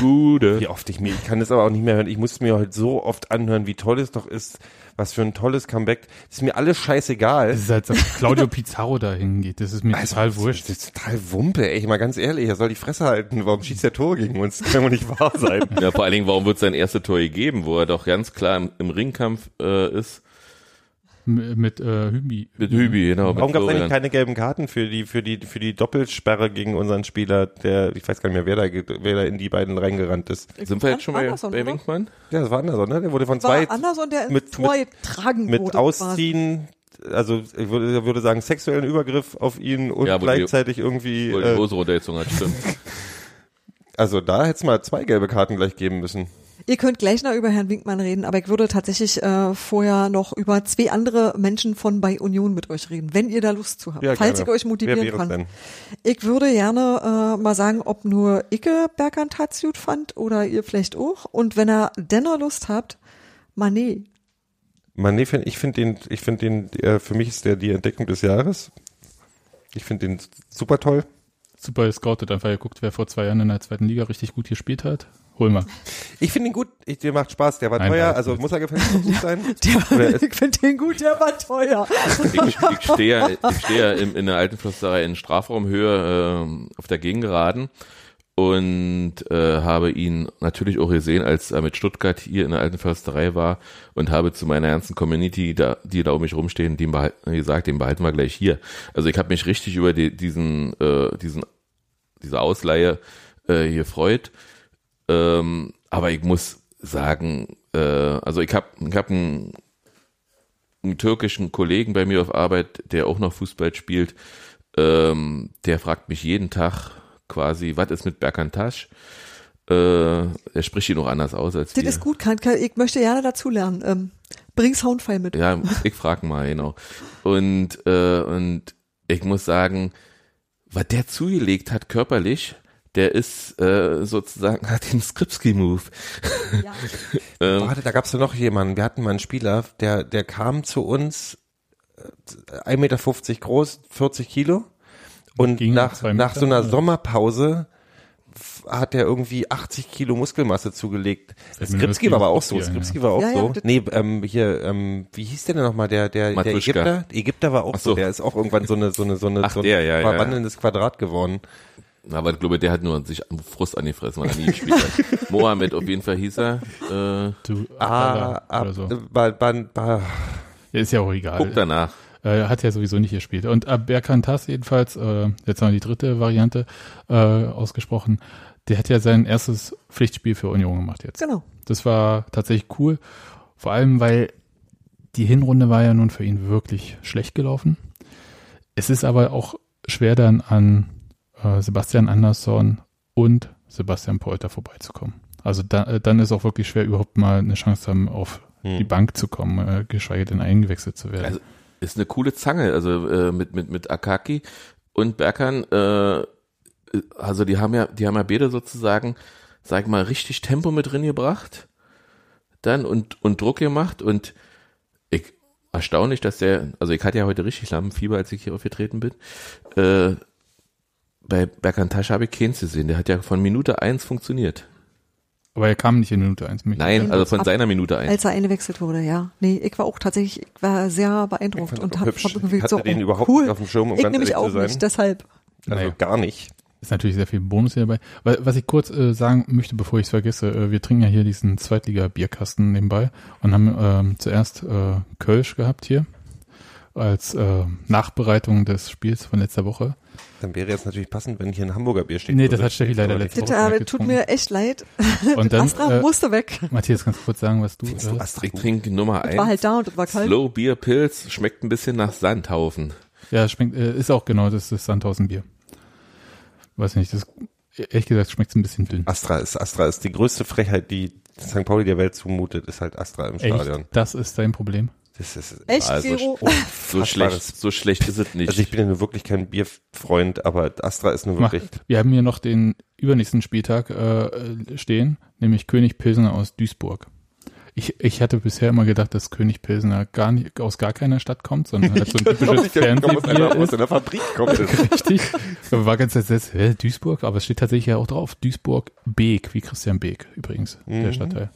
Gute. Wie oft ich mir, ich kann das aber auch nicht mehr hören. Ich muss mir heute so oft anhören, wie toll es doch ist, was für ein tolles Comeback. Ist mir alles scheißegal. Das ist als ob Claudio Pizarro da hingeht. Das ist mir Also, total das wurscht. ist total Wumpe, ey. Mal ganz ehrlich, er soll die Fresse halten. Warum schießt der Tor gegen uns? Das kann doch nicht wahr sein. Ja, vor allen Dingen, warum wird sein erste Tor gegeben, wo er doch ganz klar im, im Ringkampf äh, ist Mit äh, Hübi. mit Hübi, genau. Mit Warum gab es eigentlich keine gelben Karten für die, für die, für die Doppelsperre gegen unseren Spieler, der, ich weiß gar nicht mehr, wer da, wer da in die beiden reingerannt ist. Sind wir jetzt schon bei, Anderson, bei oder? Winkmann? Ja, das war Anderson, ne? Der wurde von War zwei, Anderson, der mit- Tor mit- getragen mit wurde. Ausziehen, also ich würde, ich würde sagen, sexuellen Übergriff auf ihn und Ja, wo die- gleichzeitig irgendwie, Wo die äh, Hose runtergezogen hat, stimmt. (laughs) also da hätte es mal zwei gelbe Karten gleich geben müssen. Ihr könnt gleich noch über Herrn Winkmann reden, aber ich würde tatsächlich äh, vorher noch über zwei andere Menschen von bei Union mit euch reden, wenn ihr da Lust zu habt, Ja, falls gerne. ich euch Wer motivieren kann. denn? Ich würde gerne äh, mal sagen, ob nur Icke Bergant hat's gut fand oder ihr vielleicht auch. Und wenn er dennoch Lust habt, Mané. Mané, find, ich finde den, ich finde den, äh, für mich ist der die Entdeckung des Jahres. Ich finde den super toll. super gescoutet, einfach geguckt, wer vor zwei Jahren in der zweiten Liga richtig gut gespielt hat. Hol mal. Ich finde ihn gut, ich, der macht Spaß, der war Nein, teuer, also muss er gefälligst gut sein. (laughs) Der, ist- ich finde den gut, der war teuer. Ich, ich stehe ja, ich stehe ja in, in der alten Försterei in Strafraumhöhe ähm, auf der Gegengeraden und äh, habe ihn natürlich auch gesehen, als er mit Stuttgart hier in der alten Försterei war und habe zu meiner ganzen Community, da, die da um mich rumstehen, den behalten, gesagt, den behalten wir gleich hier. Also ich habe mich richtig über die, diesen, äh, diesen, diese Ausleihe äh, gefreut. Ähm, aber ich muss sagen, äh, also ich habe ich hab einen, einen türkischen Kollegen bei mir auf Arbeit, der auch noch Fußball spielt. Ähm, der fragt mich jeden Tag quasi, was ist mit Berkantasch? Äh, er spricht ihn noch anders aus als Das wir. ist gut, kann, kann, ich möchte gerne dazu lernen. Ähm, bring Soundfile mit. Ja, ich frag mal, genau. Und, äh, und ich muss sagen, was der zugelegt hat körperlich, der ist äh, sozusagen, (laughs) hat den Skripski-Move. (laughs) Ähm, Warte, da gab's ja noch jemanden. Wir hatten mal einen Spieler, der, der kam zu uns, äh, 1,50 Meter groß, 40 Kilo. Und Ging nach, nach so einer oder? Sommerpause hat er irgendwie 80 Kilo Muskelmasse zugelegt. Skripski war aber auch so. ja. Skripski war auch Ja, ja, so. das- nee, ähm, hier, ähm, wie hieß der denn nochmal? Der, der, der Matuschka. Ägypter? Der Ägypter war auch so. so. Der ist auch irgendwann so eine, so eine, so eine, Ach, so ein der, ja, ja. verwandelndes Quadrat geworden. Aber ich glaube, der hat nur sich Frust angefressen, weil er nie gespielt hat. (laughs) Mohammed auf jeden Fall hieß er. Äh, Du, Ah, oder so. ba, ba, ba, ist ja auch egal. guck danach. Äh, hat ja sowieso nicht gespielt. Und äh, Berkantas jedenfalls, äh, jetzt noch die dritte Variante äh, ausgesprochen, der hat ja sein erstes Pflichtspiel für Union gemacht jetzt. Genau. Das war tatsächlich cool. Vor allem, weil die Hinrunde war ja nun für ihn wirklich schlecht gelaufen. Es ist aber auch schwer dann an äh, Sebastian Andersson und Sebastian Polter vorbeizukommen. Also da, äh, dann ist auch wirklich schwer, überhaupt mal eine Chance zu haben, auf Hm. die Bank zu kommen, äh, geschweige denn eingewechselt zu werden. Also, ist eine coole Zange, also äh, mit, mit, mit Akaki und Berkan, äh, also die haben ja, die haben ja beide sozusagen, sag ich mal, richtig Tempo mit drin gebracht, dann und, und Druck gemacht und ich, erstaunlich, dass der, also ich hatte ja heute richtig Lampenfieber, als ich hier aufgetreten bin, äh, bei Berkan Tasch habe ich keins gesehen, der hat ja von Minute eins funktioniert. Aber er kam nicht in Minute eins. Mich- Nein, also von Ab- seiner Minute eins. Als er eingewechselt wurde, ja. Nee, ich war auch tatsächlich, ich war sehr beeindruckt und auch hab, irgendwie so, den oh, überhaupt cool. auf dem Schirm, um ich ganz nämlich auch sein. nicht, deshalb. Also Naja. gar nicht. Ist natürlich sehr viel Bonus hier dabei. Wa- Was ich kurz äh, sagen möchte, bevor ich es vergesse, äh, wir trinken ja hier diesen Zweitliga-Bierkasten nebenbei und haben ähm, zuerst äh, Kölsch gehabt hier als äh, Nachbereitung des Spiels von letzter Woche. Dann wäre jetzt natürlich passend, wenn hier ein Hamburger Bier steht. Nee, das würde. hat Steffi leider Aber letzte Woche nicht tut mir echt leid. (laughs) Und dann, Astra äh, musste weg. Matthias, kannst du kurz sagen, was du... Findest du Äh, trinke Nummer Das eins. war halt da und das war kalt. Slow Beer Pilz schmeckt ein bisschen nach Sandhaufen. ja, schmeckt, äh, ist auch genau, das ist das Sandhausen-Bier. Weiß nicht, das ehrlich gesagt schmeckt ein bisschen dünn. Astra ist, Astra ist die größte Frechheit, die St. Pauli der Welt zumutet, ist halt Astra im Stadion. Echt? Das ist dein Problem? Das ist, Echt, Also, Gero? So schlecht, so schlecht ist es nicht. Also ich bin ja nur wirklich kein Bierfreund, aber Astra ist nur Mach, wirklich. wir haben hier noch den übernächsten Spieltag äh, stehen, nämlich König Pilsener aus Duisburg. Ich, ich hatte bisher immer gedacht, dass König Pilsener gar nicht, aus gar keiner Stadt kommt, sondern halt so ein (laughs) typisches Fernsehbier aus ist. einer Fabrik kommt. (laughs) Richtig. Aber war ganz entsetzt, hä, Duisburg? Aber es steht tatsächlich ja auch drauf. Duisburg-Beek, wie Christian Beek übrigens, der Mhm. Stadtteil.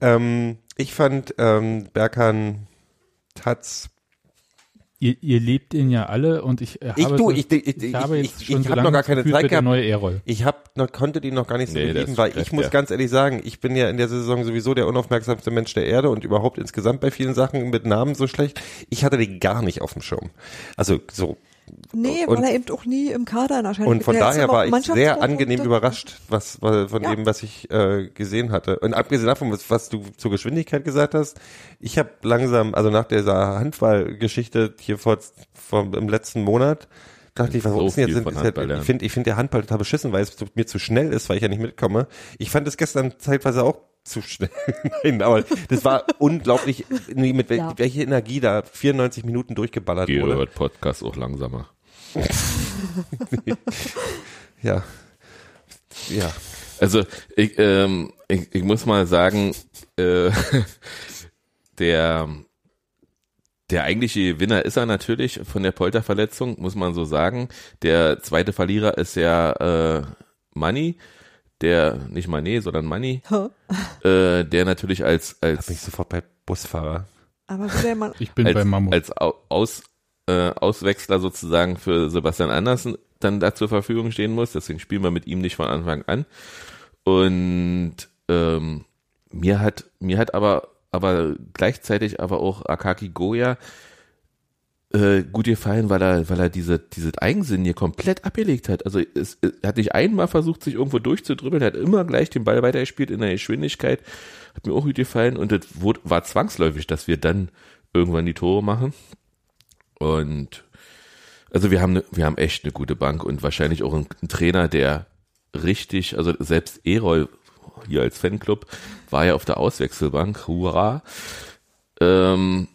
ähm, ich fand ähm, Berkan Tatz. Ihr, ihr lebt ihn ja alle und ich äh, Ich habe, du, so- ich, ich, ich, habe ich, jetzt ich, schon ich so habe lange noch gar keine Gefühl, Zeit gehabt. neue. Ich hab noch, konnte den noch gar nicht so Nee, lieben, weil ich muss ja. ganz ehrlich sagen, ich bin ja in der Saison sowieso der unaufmerksamste Mensch der Erde und überhaupt insgesamt bei vielen Sachen mit Namen so schlecht. Ich hatte den gar nicht auf dem Schirm. Also so. Nee, und- weil er eben auch nie im Kader in Erscheinung Und von daher war ich sehr angenehm überrascht, was, was von Ja. dem, was ich äh, gesehen hatte. Und abgesehen davon, was, was du zur Geschwindigkeit gesagt hast, ich habe langsam, also nach dieser Handballgeschichte hier vor, vor im letzten Monat, dachte ich, was So ist denn jetzt? Ist Handball halt, lernen. ich finde, ich finde der Handball total beschissen, weil es mir zu schnell ist, weil ich ja nicht mitkomme. Ich fand es gestern zeitweise auch zu schnell. (laughs) Nein, aber das war unglaublich, mit wel, Ja. welcher Energie da 94 Minuten durchgeballert Gero wurde. hört Podcast auch langsamer. (laughs) Ja. Ja. Also ich, ähm, ich, ich muss mal sagen, äh, (laughs) der der eigentliche Gewinner ist er natürlich von der Polterverletzung, muss man so sagen. Der zweite Verlierer ist ja äh, Money, der, nicht Manet, sondern Money, äh, der natürlich als, Da als bin ich sofort bei Busfahrer. Aber will der Mann, Ich bin als, bei Mammut. als Au- Aus, äh, Auswechsler sozusagen für Sebastian Andersen dann da zur Verfügung stehen muss. Deswegen spielen wir mit ihm nicht von Anfang an. Und ähm, mir hat mir hat aber aber gleichzeitig aber auch Akaki Goya äh, gut gefallen, weil er weil er diese diese Eigensinn hier komplett abgelegt hat. Also es, es, er hat nicht einmal versucht, sich irgendwo durchzudribbeln, er hat immer gleich den Ball weitergespielt in der Geschwindigkeit. Hat mir auch gut gefallen und das wurde, war zwangsläufig, dass wir dann irgendwann die Tore machen. Und also wir haben wir haben echt eine gute Bank und wahrscheinlich auch einen, einen Trainer, der richtig, also selbst Erol hier als Fanclub war ja auf der Auswechselbank, hurra. Ähm,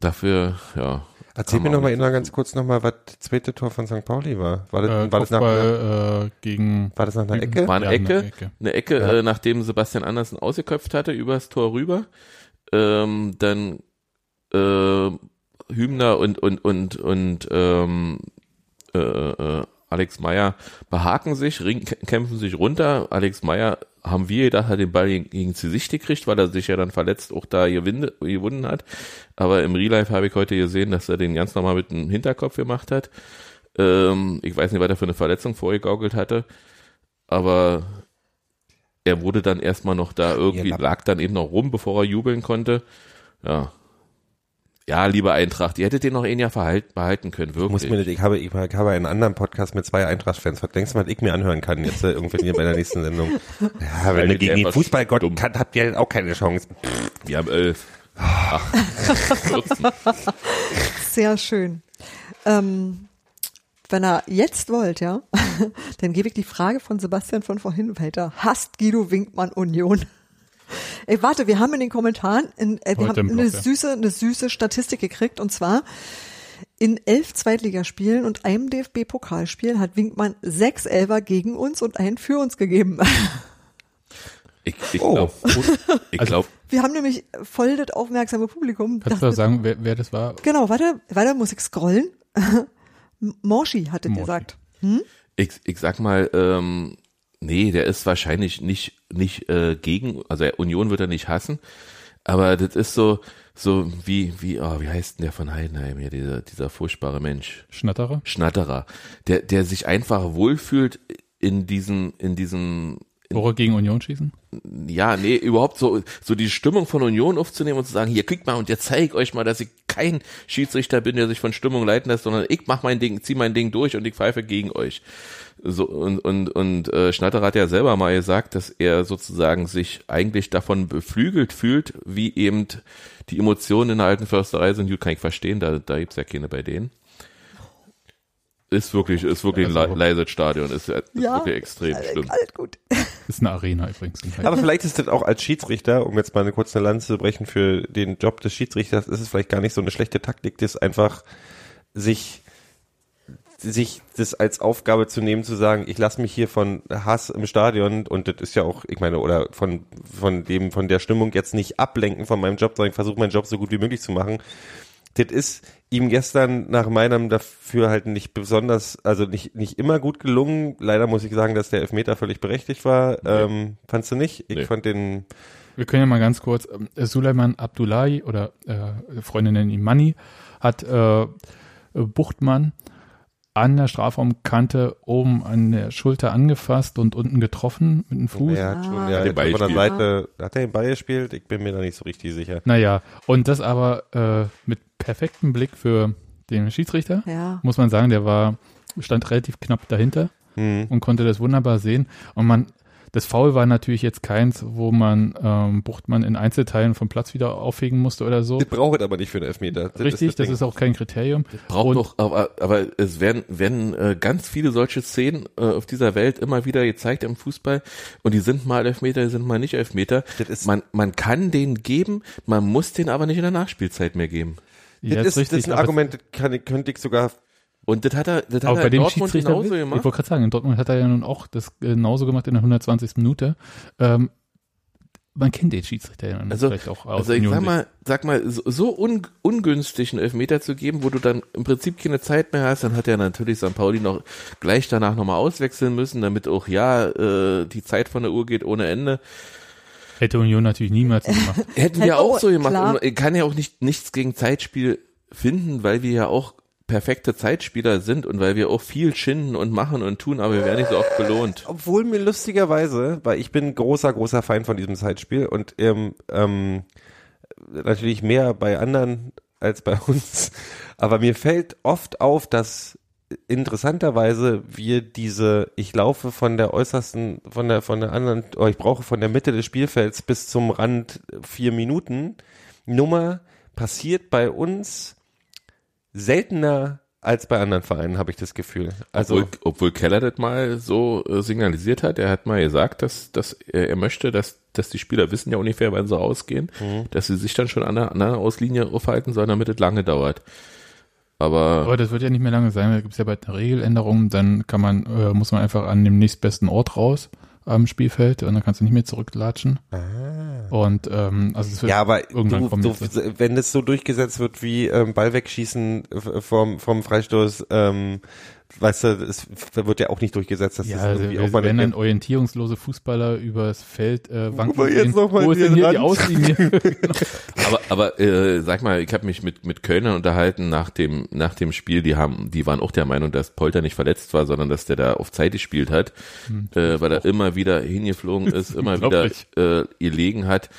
dafür, ja. Erzähl mir man noch mal auch Inna, ganz kurz noch mal, was das zweite Tor von St. Pauli war. War das, äh, war das, nach, einer, äh, gegen war das nach einer Ecke? War eine Ja, Ecke, eine Ecke. eine Ecke, Ja. äh, nachdem Sebastian Andersen ausgeköpft hatte, übers Tor rüber. Ähm, dann äh, Hübner und und und und ähm, äh, äh, Alex Meyer behaken sich, ring, kämpfen sich runter. Alex Meyer haben wir gedacht, hat den Ball gegen, gegen Gesicht gekriegt, weil er sich ja dann verletzt auch da gewinde, gewunden hat. Aber im Real Life habe ich heute gesehen, dass er den ganz normal mit dem Hinterkopf gemacht hat. Ähm, ich weiß nicht, was er für eine Verletzung vorgegaukelt hatte. Aber er wurde dann erstmal noch da irgendwie, lag dann eben noch rum, bevor er jubeln konnte. Ja. Ja, liebe Eintracht, ihr hättet den noch ein Jahr verhalten, behalten können, Ich wirklich. muss mir nicht, ich habe, ich habe einen anderen Podcast mit zwei Eintracht-Fans. Was denkst du, was ich mir anhören kann jetzt äh, irgendwann hier bei der nächsten Sendung? (laughs) Ja, wenn du gegen den Fußballgott dumm. kann, habt ihr auch keine Chance. Wir haben elf. Ach, (laughs) 14. sehr schön. Ähm, wenn er jetzt wollt, ja, (laughs) dann gebe ich die Frage von Sebastian von vorhin weiter. Hasst Guido Winkmann Union? Ey, warte, wir haben in den Kommentaren, in, äh, wir Heute haben eine Blog, ja. süße, eine süße Statistik gekriegt und zwar in elf Zweitligaspielen und einem DFB-Pokalspiel hat Winkmann sechs Elfer gegen uns und einen für uns gegeben. (laughs) Ich, ich Oh. glaube, ich Also- glaube, Wir haben nämlich voll das aufmerksame Publikum. Kannst du da sagen, wer, wer das war? Genau, warte, warte, muss ich scrollen? (laughs) Morschi hat es Morschi. gesagt. ich, ich sag mal, ähm, nee, der ist wahrscheinlich nicht, nicht äh, gegen, also Union wird er nicht hassen, aber das ist so, so wie, wie, oh, wie heißt denn der von Heidenheim hier, dieser, dieser furchtbare Mensch? Schnatterer? Schnatterer, der, der sich einfach wohlfühlt in diesem, in diesem, Tore gegen Union schießen? ja, nee, überhaupt so, so die Stimmung von Union aufzunehmen und zu sagen, hier, guckt mal und jetzt zeige ich euch mal, dass ich kein Schiedsrichter bin, der sich von Stimmung leiten lässt, sondern ich mach mein Ding, zieh mein Ding durch und ich pfeife gegen euch. So, und, und, und äh, Schnatterer hat ja selber mal gesagt, dass er sozusagen sich eigentlich davon beflügelt fühlt, wie eben die Emotionen in der alten Försterei sind. Gut, kann ich verstehen, da, da gibt's ja keine bei denen. Ist wirklich, ist wirklich ein Also- le leises Stadion, ist, ist Ja, wirklich extrem Äh, schlimm. Alt gut. (laughs) Ist eine Arena übrigens. Aber vielleicht ist das auch als Schiedsrichter, um jetzt mal eine kurze Lanze zu brechen für den Job des Schiedsrichters, ist es vielleicht gar nicht so eine schlechte Taktik, das einfach sich sich das als Aufgabe zu nehmen, zu sagen, ich lasse mich hier von Hass im Stadion und das ist ja auch, ich meine, oder von von dem von der Stimmung jetzt nicht ablenken von meinem Job, sondern ich versuche meinen Job so gut wie möglich zu machen. Das ist ihm gestern nach meinem Dafürhalten nicht besonders, also nicht nicht immer gut gelungen. Leider muss ich sagen, dass der Elfmeter völlig berechtigt war. Ähm, fandst du nicht? Ich Nee. fand den Wir können ja mal ganz kurz, ähm, Suleiman Abdullahi oder äh, Freunde nennen ihn Manni, hat äh, Buchtmann an der Strafraumkante oben an der Schulter angefasst und unten getroffen mit dem Fuß. Er hat schon, Ah. ja, Hat den Ball von der. Seite, hat er den Ball gespielt? Ich bin mir da nicht so richtig sicher. Naja, und das aber äh, mit perfektem Blick für den Schiedsrichter, Ja. muss man sagen, der war, stand relativ knapp dahinter Hm. und konnte das wunderbar sehen. Und man, das Foul war natürlich jetzt keins, wo man ähm, Buchtmann in Einzelteilen vom Platz wieder aufhegen musste oder so. Das braucht aber nicht für einen Elfmeter. Das Richtig, das Ding. ist auch kein Kriterium. Braucht Und- doch, aber, aber es werden, werden äh, ganz viele solche Szenen äh, auf dieser Welt immer wieder gezeigt im Fußball und die sind mal Elfmeter, die sind mal nicht Elfmeter. Das ist- man, man kann den geben, man muss den aber nicht in der Nachspielzeit mehr geben. Ja, das, ist, das ist ein Argument, das kann, könnte ich sogar Und das hat er, das hat Aber er bei in dem Dortmund Schiedsrichter, genauso ich gemacht. wollte gerade sagen, in Dortmund hat er ja nun auch das genauso gemacht in der 120. Minute. Ähm, man kennt den Schiedsrichter und Also, vielleicht auch aus also ich Union sag mal, sag mal, so, so un, ungünstig einen Elfmeter zu geben, wo du dann im Prinzip keine Zeit mehr hast, dann hat ja natürlich St. Pauli noch gleich danach nochmal auswechseln müssen, damit auch ja äh, die Zeit von der Uhr geht ohne Ende. Hätte Union natürlich niemals gemacht. (laughs) Hätten Hätte wir auch so gemacht. klar. Und ich kann ja auch nicht nichts gegen Zeitspiel finden, weil wir ja auch perfekte Zeitspieler sind und weil wir auch viel schinden und machen und tun, aber wir werden nicht so oft belohnt. Obwohl mir lustigerweise, weil ich bin großer, großer Feind von diesem Zeitspiel und ähm, ähm, natürlich mehr bei anderen als bei (laughs) uns, aber mir fällt oft auf, dass interessanterweise wir diese, ich laufe von der äußersten, von der, von der anderen, oh, ich brauche von der Mitte des Spielfelds bis zum Rand vier Minuten, Nummer passiert bei uns seltener als bei anderen Vereinen, habe ich das Gefühl. Also, obwohl, obwohl Keller das mal so äh, signalisiert hat, er hat mal gesagt, dass, dass er, möchte, dass, dass die Spieler wissen ja ungefähr, wann sie rausgehen, dass sie sich dann schon an der, an der Auslinie aufhalten sollen, damit es lange dauert. Aber, Aber das wird ja nicht mehr lange sein, da gibt es ja bald eine Regeländerung, dann kann man, äh, muss man einfach an dem nächstbesten Ort raus am Spielfeld und dann kannst du nicht mehr zurücklatschen. Und ähm, also es wird Ah. Ja, aber irgendwann du, du, wenn das so durchgesetzt wird wie ähm, Ball wegschießen äh, vom, vom Freistoß, ähm, weißt du, es wird ja auch nicht durchgesetzt, dass Ja, das also, irgendwie auch wenn mal dann orientierungslose Fußballer übers Feld äh, wanken wir jetzt noch mal wo ist den denn hier die Rand? Auslinie? (laughs) aber, aber äh, sag mal, ich habe mich mit, mit Kölnern unterhalten nach dem, nach dem Spiel, die haben, die waren auch der Meinung, dass Polter nicht verletzt war, sondern dass der da auf Zeit gespielt hat, äh, weil er immer wieder hingeflogen ist, (laughs) immer wieder äh, gelegen hat.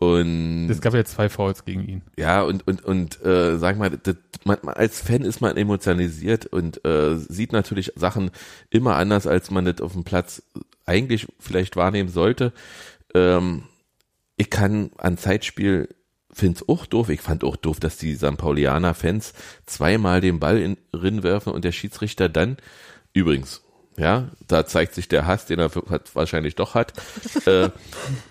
Und es gab ja zwei Fouls gegen ihn. Ja, und, und, und äh, sag mal, das, man, man, als Fan ist man emotionalisiert und äh, sieht natürlich Sachen immer anders, als man das auf dem Platz eigentlich vielleicht wahrnehmen sollte. Ähm, ich kann an Zeitspiel find's auch doof. Ich fand auch doof, dass die St. Paulianer-Fans zweimal den Ball in Rinn werfen und der Schiedsrichter dann, übrigens, ja, da zeigt sich der Hass, den er hat, wahrscheinlich doch hat. (laughs) äh,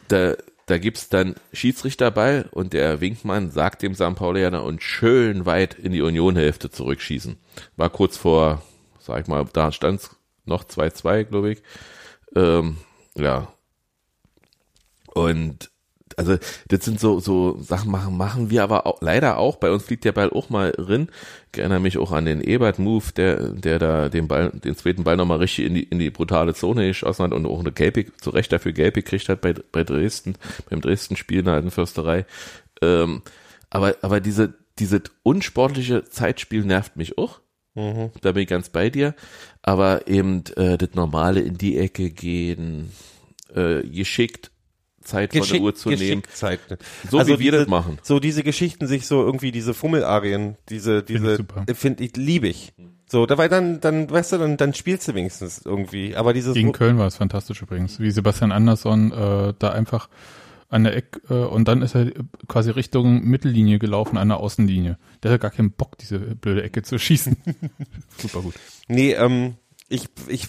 da, da gibt's dann Schiedsrichterball und der Winkmann sagt dem St. Paulianer und schön weit in die Unionhälfte zurückschießen. War kurz vor, sag ich mal, da stand's noch 2-2, glaube ich. Ähm, ja. Und also das sind so so Sachen machen machen wir aber auch, leider auch. Bei uns fliegt der Ball auch mal rin ich erinnere mich auch an den Ebert Move der der da den Ball den zweiten Ball nochmal richtig in die in die brutale Zone geschossen hat und auch eine gelbe zu Recht dafür gelb gekriegt hat bei bei Dresden beim Dresden Spiel in der alten Fürsterei ähm, aber aber diese diese unsportliche Zeitspiel nervt mich auch. Da bin ich ganz bei dir. Aber eben äh, das normale in die Ecke gehen äh, geschickt Zeit von der Uhr zu nehmen. Zeit. So wie wir das machen. So diese Geschichten, sich so irgendwie diese Fummelarien, diese, ich diese, finde ich, liebe ich. So, dabei dann, dann, weißt du, dann, dann spielst du wenigstens irgendwie. Aber dieses, Gegen Köln war es fantastisch übrigens, wie Sebastian Andersson äh, da einfach an der Eck äh, und dann ist er quasi Richtung Mittellinie gelaufen an der Außenlinie. Der hat gar keinen Bock, diese blöde Ecke zu schießen. (laughs) Super gut. Nee, ähm, ich, ich,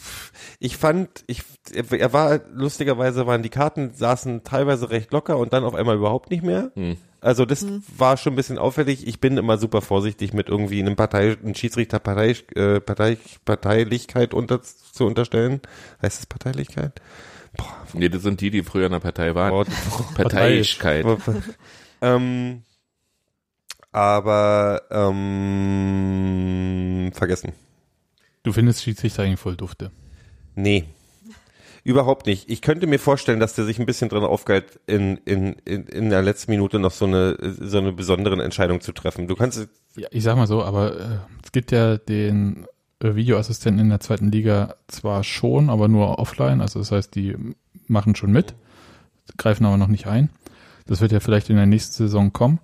ich fand, ich, er war, lustigerweise waren die Karten, saßen teilweise recht locker und dann auf einmal überhaupt nicht mehr. Hm. Also das war schon ein bisschen auffällig. Ich bin immer super vorsichtig mit irgendwie einem Partei, einem Schiedsrichter Partei, äh, Partei, Parteilichkeit unter, zu unterstellen. Heißt das Parteilichkeit? Nee, das sind die, die früher in der Partei waren. Oh, (laughs) Parteiischkeit. ähm, aber ähm, vergessen. Du findest Schiedsrichter eigentlich voll dufte. Nee. Überhaupt nicht. Ich könnte mir vorstellen, dass der sich ein bisschen drin aufgeilt, in, in, in, in der letzten Minute noch so eine, so eine besondere Entscheidung zu treffen. Du kannst, Ja, ich sag mal so, aber äh, es gibt ja den äh, Videoassistenten in der zweiten Liga zwar schon, aber nur offline. Also das heißt, die machen schon mit, greifen aber noch nicht ein. Das wird ja vielleicht in der nächsten Saison kommen.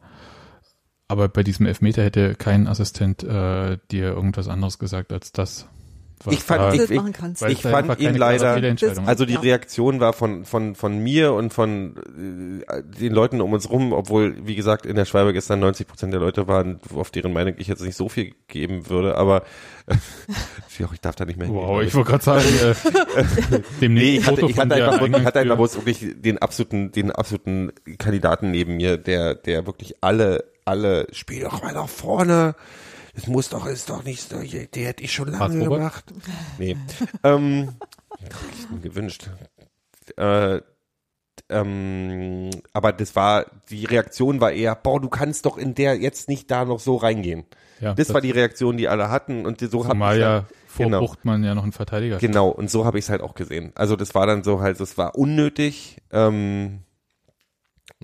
Aber bei diesem Elfmeter hätte kein Assistent äh, dir irgendwas anderes gesagt als das. was Ich fand- da- ich- ich da fand ihn leider- also die Ja. Reaktion war von, von, von mir und von äh, den Leuten um uns rum, obwohl, wie gesagt, in der Schwalbe gestern 90 Prozent der Leute waren, auf deren Meinung ich jetzt nicht so viel geben würde, aber (laughs) ich darf da nicht mehr Wow, hingehen, ich wollte gerade sagen, äh, (laughs) demnächst Nee, ich hatte, ich hatte einfach, ich hatte einfach bloß wirklich den absoluten, den absoluten Kandidaten neben mir, der, der wirklich alle, alle, spiel doch mal nach vorne. Das muss doch, ist doch nicht so, der hätte ich schon lange gemacht. (laughs) Nee. ähm, ich mir gewünscht. Äh, ähm, aber das war, die Reaktion war eher, boah, du kannst doch in der jetzt nicht da noch so reingehen. Ja, das, war die Reaktion, die alle hatten und so hat Zumal ja vor genau. Buchtmann ja noch ein Verteidiger Genau, und so habe ich es halt auch gesehen. Also das war dann so halt, es war unnötig. Ähm,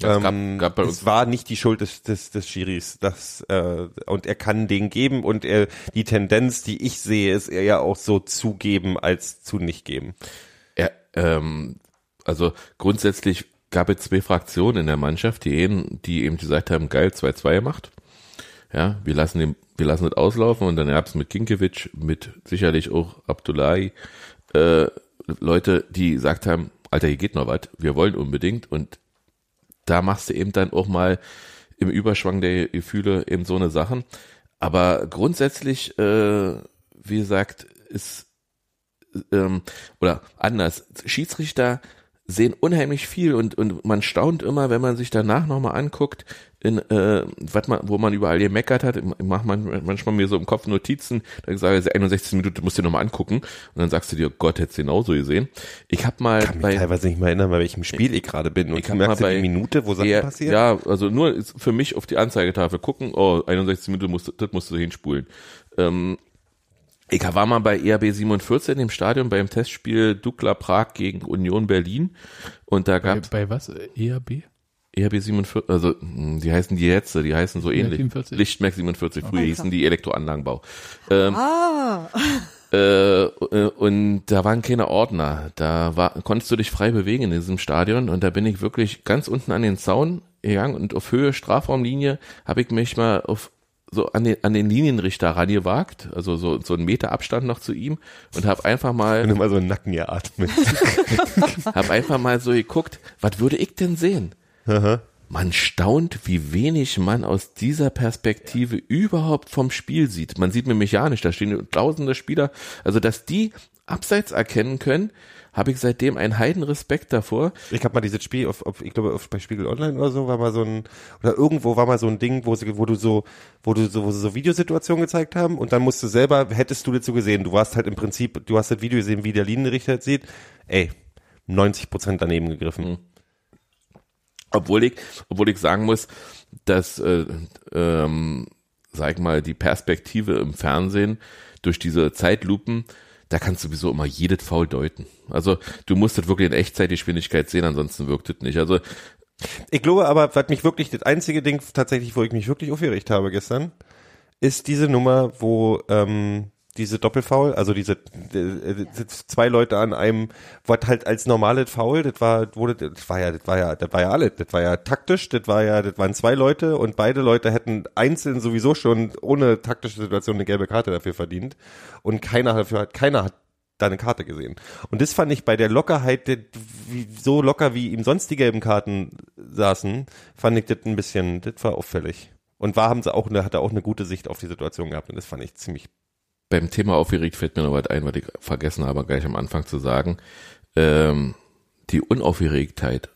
Ja, es gab- ähm, gab bei es war nicht die Schuld des, des, des Schiris. Das, äh, und er kann den geben und er, die Tendenz, die ich sehe, ist eher auch so zugeben als zu nicht geben. Ja, ähm, also grundsätzlich gab es zwei Fraktionen in der Mannschaft, die einen, die eben gesagt haben, geil, 2-2 gemacht. Ja, wir lassen den, wir lassen es auslaufen und dann gab es mit Ginkiewicz, mit sicherlich auch Abdullahi, äh, Leute, die gesagt haben, Alter, hier geht noch was, wir wollen unbedingt und da machst du eben dann auch mal im Überschwang der Gefühle eben so eine Sachen. Aber grundsätzlich, äh, wie gesagt, ist ähm, oder anders, Schiedsrichter sehen unheimlich viel und, und man staunt immer, wenn man sich danach nochmal anguckt, in, äh, was man, wo man überall gemeckert hat, ich mach man, manchmal mir so im Kopf Notizen, da sage ich, 61 Minuten musst du dir nochmal angucken und dann sagst du dir, oh Gott, hättest du genauso gesehen. Ich habe mal Ich kann mich bei teilweise nicht mehr erinnern, bei welchem Spiel ich gerade bin. Und Ich du merkst mal ja die bei- Minute, wo Sachen ja, passieren. Ja, also nur für mich auf die Anzeigetafel gucken, oh, 61 Minuten musst du, das musst du hinspulen. Ähm, ich war mal bei ERB 47 im Stadion beim Testspiel Dukla Prag gegen Union Berlin und da Bei, gab bei was? ERB? ERB 47, also mh, die heißen die jetzt, die heißen so ähnlich. 47? Lichtmerk 47, früher hießen die Elektroanlagenbau. Ähm, Ah, (laughs) äh, äh, und da waren keine Ordner. Da war, konntest du dich frei bewegen in diesem Stadion und da bin ich wirklich ganz unten an den Zaun gegangen und auf Höhe Strafraumlinie habe ich mich mal auf so an den, an den Linienrichter rangewagt, also so, so einen Meter Abstand noch zu ihm und habe einfach mal Wenn du mal so einen Nacken geatmet. (laughs) hab einfach mal so geguckt, was würde ich denn sehen? Man staunt, wie wenig man aus dieser Perspektive überhaupt vom Spiel sieht. Man sieht mir mechanisch, da stehen tausende Spieler, also dass die abseits erkennen können, habe ich seitdem einen Heidenrespekt davor. Ich habe mal dieses Spiel auf, auf ich glaube auf, bei Spiegel Online oder so war mal so ein oder irgendwo war mal so ein Ding, wo sie, wo du so, wo du so, wo sie so Videosituationen gezeigt haben und dann musst du selber, hättest du dazu gesehen, du warst halt im Prinzip, du hast das Video gesehen, wie der Linienrichter das sieht, ey, 90 Prozent daneben gegriffen. Obwohl ich, obwohl ich sagen muss, dass, äh, ähm, sag ich mal, die Perspektive im Fernsehen durch diese Zeitlupen, da kannst du sowieso immer jedes Foul deuten. Also du musst das wirklich in Echtzeitgeschwindigkeit sehen, ansonsten wirkt es nicht. Also Ich glaube aber, was mich wirklich, das einzige Ding tatsächlich, wo ich mich wirklich aufgeregt habe gestern, ist diese Nummer, wo ähm, diese Doppelfoul, also diese äh, zwei Leute an einem, was halt als normales Foul, das war, wurde, das war ja, das war ja, das war ja alles, das war ja taktisch, das war ja, das waren zwei Leute und beide Leute hätten einzeln sowieso schon ohne taktische Situation eine gelbe Karte dafür verdient und keiner dafür hat, keiner hat da eine Karte gesehen. Und das fand ich bei der Lockerheit, der, wie, so locker wie ihm sonst die gelben Karten saßen, fand ich das ein bisschen, das war auffällig. Und war haben sie auch, hat er auch eine gute Sicht auf die Situation gehabt und das fand ich ziemlich beim Thema aufgeregt fällt mir noch was ein, was ich vergessen habe, gleich am Anfang zu sagen. Ähm, die Unaufgeregtheit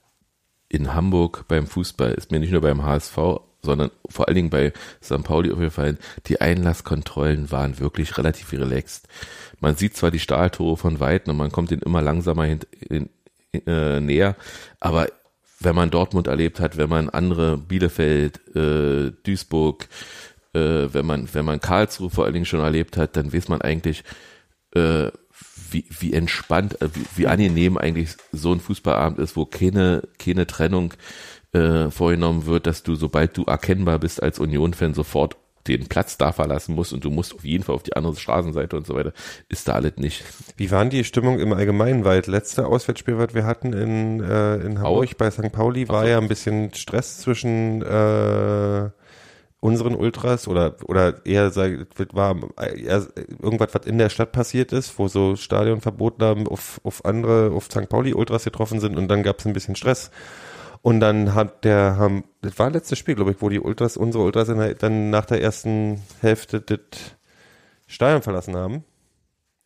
in Hamburg beim Fußball ist mir nicht nur beim HSV, sondern vor allen Dingen bei St. Pauli aufgefallen. Die Einlasskontrollen waren wirklich relativ relaxed. Man sieht zwar die Stahltore von Weitem und man kommt ihnen immer langsamer hin, in, äh, näher, aber wenn man Dortmund erlebt hat, wenn man andere Bielefeld, äh, Duisburg, äh, wenn man wenn man Karlsruhe vor allen Dingen schon erlebt hat, dann weiß man eigentlich, äh, wie, wie entspannt, äh, wie, wie angenehm eigentlich so ein Fußballabend ist, wo keine keine Trennung äh, vorgenommen wird, dass du sobald du erkennbar bist als Union-Fan sofort den Platz da verlassen musst und du musst auf jeden Fall auf die andere Straßenseite und so weiter, ist da alles nicht. Wie waren die Stimmung im Allgemeinen? Weil das letzte Auswärtsspiel, was wir hatten in, äh, in Hamburg bei St. Pauli, war so. ja ein bisschen Stress zwischen äh, unseren Ultras oder oder eher sag, war eher irgendwas, was in der Stadt passiert ist, wo so Stadionverboten haben auf, auf andere, auf St. Pauli Ultras getroffen sind und dann gab es ein bisschen Stress. Und dann hat der, haben, das war letztes Spiel, glaube ich, wo die Ultras, unsere Ultras dann nach der ersten Hälfte das Stadion verlassen haben.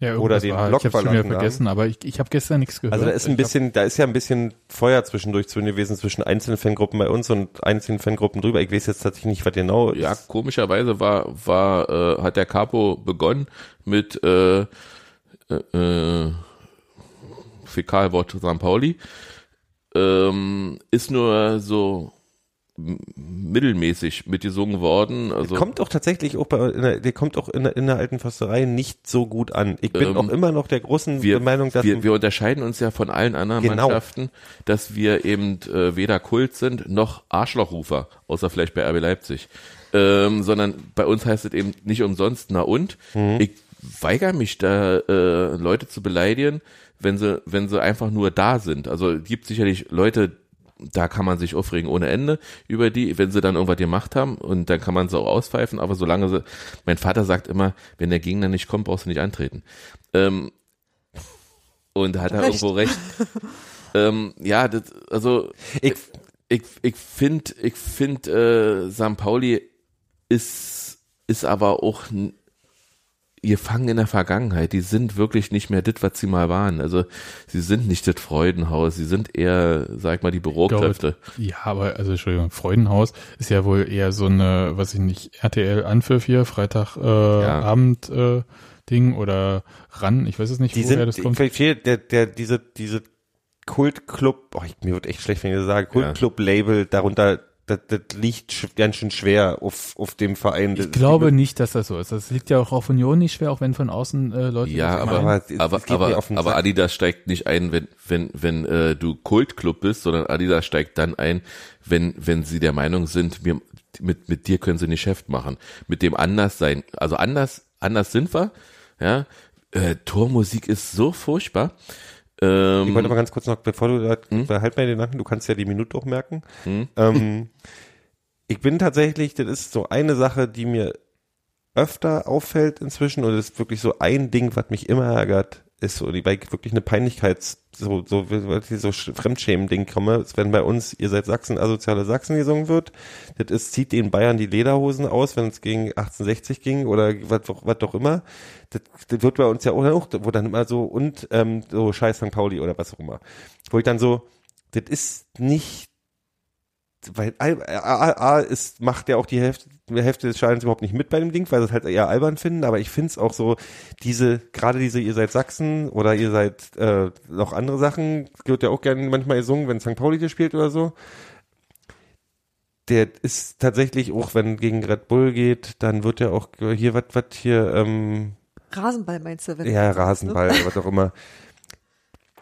Ja, Oder den war, Block ich habe schon wieder verlassen vergessen, aber ich, ich habe gestern nichts gehört. Also da ist ein Ich bisschen, da ist ja ein bisschen Feuer zwischendurch zu gewesen zwischen einzelnen Fangruppen bei uns und einzelnen Fangruppen drüber. Ich weiß jetzt tatsächlich nicht, was genau Ja, ist. komischerweise war, war, äh, hat der Capo begonnen mit äh, äh, äh, Fäkalwort St. Pauli. ähm, ist nur so mittelmäßig mitgesungen worden. Also kommt auch tatsächlich auch bei, der, der kommt auch in der, in der alten Försterei nicht so gut an. Ich bin Ähm, auch immer noch der großen wir, Meinung, dass wir, wir unterscheiden uns ja von allen anderen Genau. Mannschaften, dass wir eben äh, weder Kult sind noch Arschlochrufer, außer vielleicht bei RB Leipzig, ähm, sondern bei uns heißt es eben nicht umsonst na und. Mhm. Ich weigere mich da äh, Leute zu beleidigen, wenn sie wenn sie einfach nur da sind. Also es gibt sicherlich Leute, da kann man sich aufregen ohne Ende über die, wenn sie dann irgendwas gemacht haben und dann kann man sie auch auspfeifen, aber solange sie, mein Vater sagt immer, wenn der Gegner nicht kommt, brauchst du nicht antreten. Ähm, und da hat er irgendwo recht. ähm, ja, das, also ich, ich, ich finde, ich finde, äh, St. Pauli ist, ist aber auch gefangen in der Vergangenheit. Die sind wirklich nicht mehr das, was sie mal waren. Also sie sind nicht das Freudenhaus, sie sind eher, sag mal, die Bürokräfte. Ja, aber, also Entschuldigung, Freudenhaus ist ja wohl eher so eine, was ich nicht, RTL Anpfiff hier, Freitag äh, Abend äh, Ding oder ran, ich weiß es nicht, die woher sind, das kommt. der, der, diese, diese Kultclub, oh, ich, mir wird echt schlecht, wenn ich das sage, Ja. Kultclub-Label, darunter, das, das liegt ganz schön schwer auf, auf dem Verein. Ich glaube nicht, dass das so ist. Das liegt ja auch auf Union nicht schwer, auch wenn von außen äh, Leute Ja, das aber, meinen. aber es- aber, es aber. Adidas steigt nicht ein, wenn, wenn, wenn äh, du Kultclub bist, sondern Adidas steigt dann ein, wenn, wenn sie der Meinung sind, wir, mit, mit dir können sie ein Geschäft machen. Mit dem anders sein. Also anders, anders sind wir, ja. Äh, Tormusik ist so furchtbar. Ähm, Ich wollte mal ganz kurz noch, bevor du da, Hm? behalt mal den Gedanken, du kannst ja die Minute auch merken. Hm? Ähm, ich bin tatsächlich, das ist so eine Sache, die mir öfter auffällt inzwischen und das ist wirklich so ein Ding, was mich immer ärgert, ist so, die, weil ich wirklich eine Peinlichkeits, so, so, so, Fremdschämen-Ding komme, wenn bei uns, ihr seid Sachsen, asoziale Sachsen gesungen wird, das ist, zieht den Bayern die Lederhosen aus, wenn es gegen 1860 ging oder was, was doch immer. Das, das wird bei uns ja auch wo dann immer so, und, ähm, so Scheiß St. Pauli oder was auch immer. Wo ich dann so, das ist nicht weil A, A, A ist, macht ja auch die Hälfte, die Hälfte des Stadions überhaupt nicht mit bei dem Ding, weil sie es halt eher albern finden, aber ich finde es auch so, diese, gerade diese, ihr seid Sachsen oder ihr seid äh, noch andere Sachen, wird ja auch gerne manchmal gesungen, wenn St. Pauli gespielt oder so. Der ist tatsächlich auch, wenn gegen Red Bull geht, dann wird ja auch hier, was, was hier, ähm, Rasenball meinst du? Wenn ja, Rasenball, (laughs) was auch immer.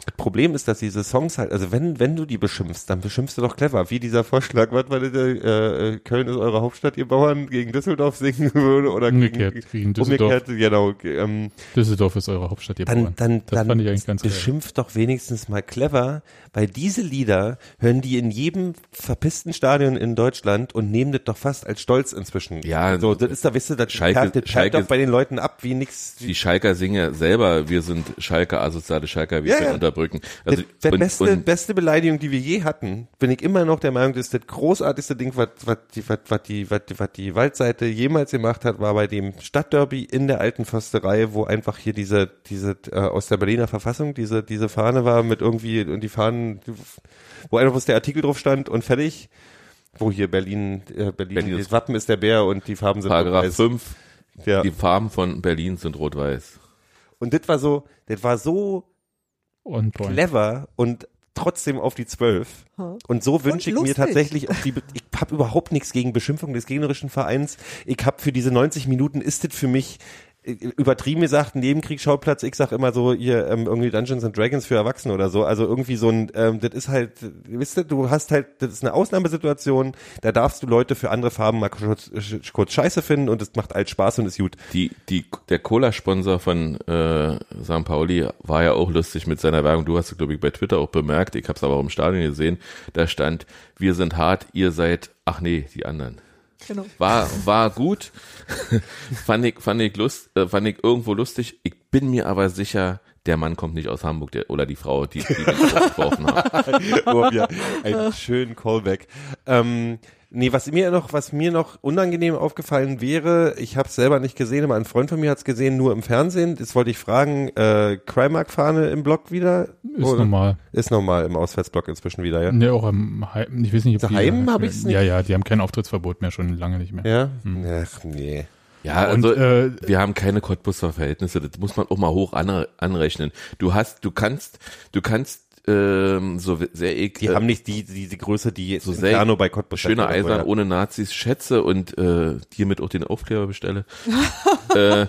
Das Problem ist, dass diese Songs halt, also wenn, wenn du die beschimpfst, dann beschimpfst du doch clever, wie dieser Vorschlag, was war äh, äh, Köln ist eure Hauptstadt, ihr Bauern gegen Düsseldorf singen (laughs) würde oder Umgekehrt, gegen, gegen Düsseldorf. umgekehrt, genau, ähm, Düsseldorf ist eure Hauptstadt, ihr dann, Bauern. dann, das dann fand ich eigentlich ganz geil. beschimpft doch wenigstens mal clever, weil diese Lieder hören die in jedem verpissten Stadion in Deutschland und nehmen das doch fast als Stolz inzwischen. Ja, so, das ist da, wisst ihr, das Schalke- perlt, das Schalke- doch bei den Leuten ab wie nix. die Schalker singen ja selber, wir sind Schalker, asoziale Schalker, wir Ja, sind ja. Unterbrücken. Also, und, beste, und, beste Beleidigung, die wir je hatten, bin ich immer noch der Meinung, das ist das großartigste Ding, was, was, die, was, was, die, was, die- was die Waldseite jemals gemacht hat, war bei dem Stadtderby in der alten Försterei, wo einfach hier diese, diese äh, aus der Berliner Verfassung, diese, diese Fahne war mit irgendwie, und die Fahnen, wo einfach bloß der Artikel drauf stand und fertig, wo hier Berlin, äh, Berlin, Berlin das Wappen ist der Bär und die Farben sind Paragraph rot-weiß. 5, Ja. die Farben von Berlin sind rot-weiß. Und das war so, das war so On point. clever und trotzdem auf die Zwölf. Hm. Und so wünsche ich mir tatsächlich, auch die, Be- (laughs) ich habe überhaupt nichts gegen Beschimpfung des gegnerischen Vereins. Ich habe für diese 90 Minuten ist das für mich übertrieben gesagt ein Nebenkriegsschauplatz. Ich sag immer so hier ähm, irgendwie Dungeons and Dragons für Erwachsene oder so. Also irgendwie so ein, ähm, das ist halt, wisst ihr, du hast halt, das ist eine Ausnahmesituation. Da darfst du Leute für andere Farben mal kurz, kurz Scheiße finden und es macht halt Spaß und ist gut. Die, die, der Cola-Sponsor von äh, St. Pauli war ja auch lustig mit seiner Werbung. Du hast es, glaube ich, bei Twitter auch bemerkt. Ich habe es aber auch im Stadion gesehen. Da stand, wir sind hart, ihr seid, ach nee, die anderen. Genau. War, war gut. (laughs) fand ich, fand ich lust, äh, fand ich irgendwo lustig. Ich bin mir aber sicher, der Mann kommt nicht aus Hamburg, der, oder die Frau, die, die mich geworfen haben. oh, ja, einen schönen Callback. Ähm, nee, was mir noch, was mir noch unangenehm aufgefallen wäre, ich habe es selber nicht gesehen, aber ein Freund von mir hat es gesehen, nur im Fernsehen. Jetzt wollte ich fragen, äh, Crimark-Fahne im Block wieder? Ist Oder- normal. Ist normal im Auswärtsblock inzwischen wieder, ja? Ne, auch am Heim, ich weiß nicht, ob Daheim die, hab ich's nicht. Ja, ja, die haben kein Auftrittsverbot mehr, schon lange nicht mehr. Ja? Ach, nee. Ja, Und, also äh, wir haben keine Cottbusser Verhältnisse, das muss man auch mal hoch anre anrechnen. Du hast, du kannst, du kannst ähm, so sehr ek, Die äh, haben nicht die, diese Größe, die jetzt so so sehr Inferno bei Cottbus schöne hat oder so, Eisern ohne Nazis schätze und äh, hiermit auch den Aufkleber bestelle. (laughs) äh,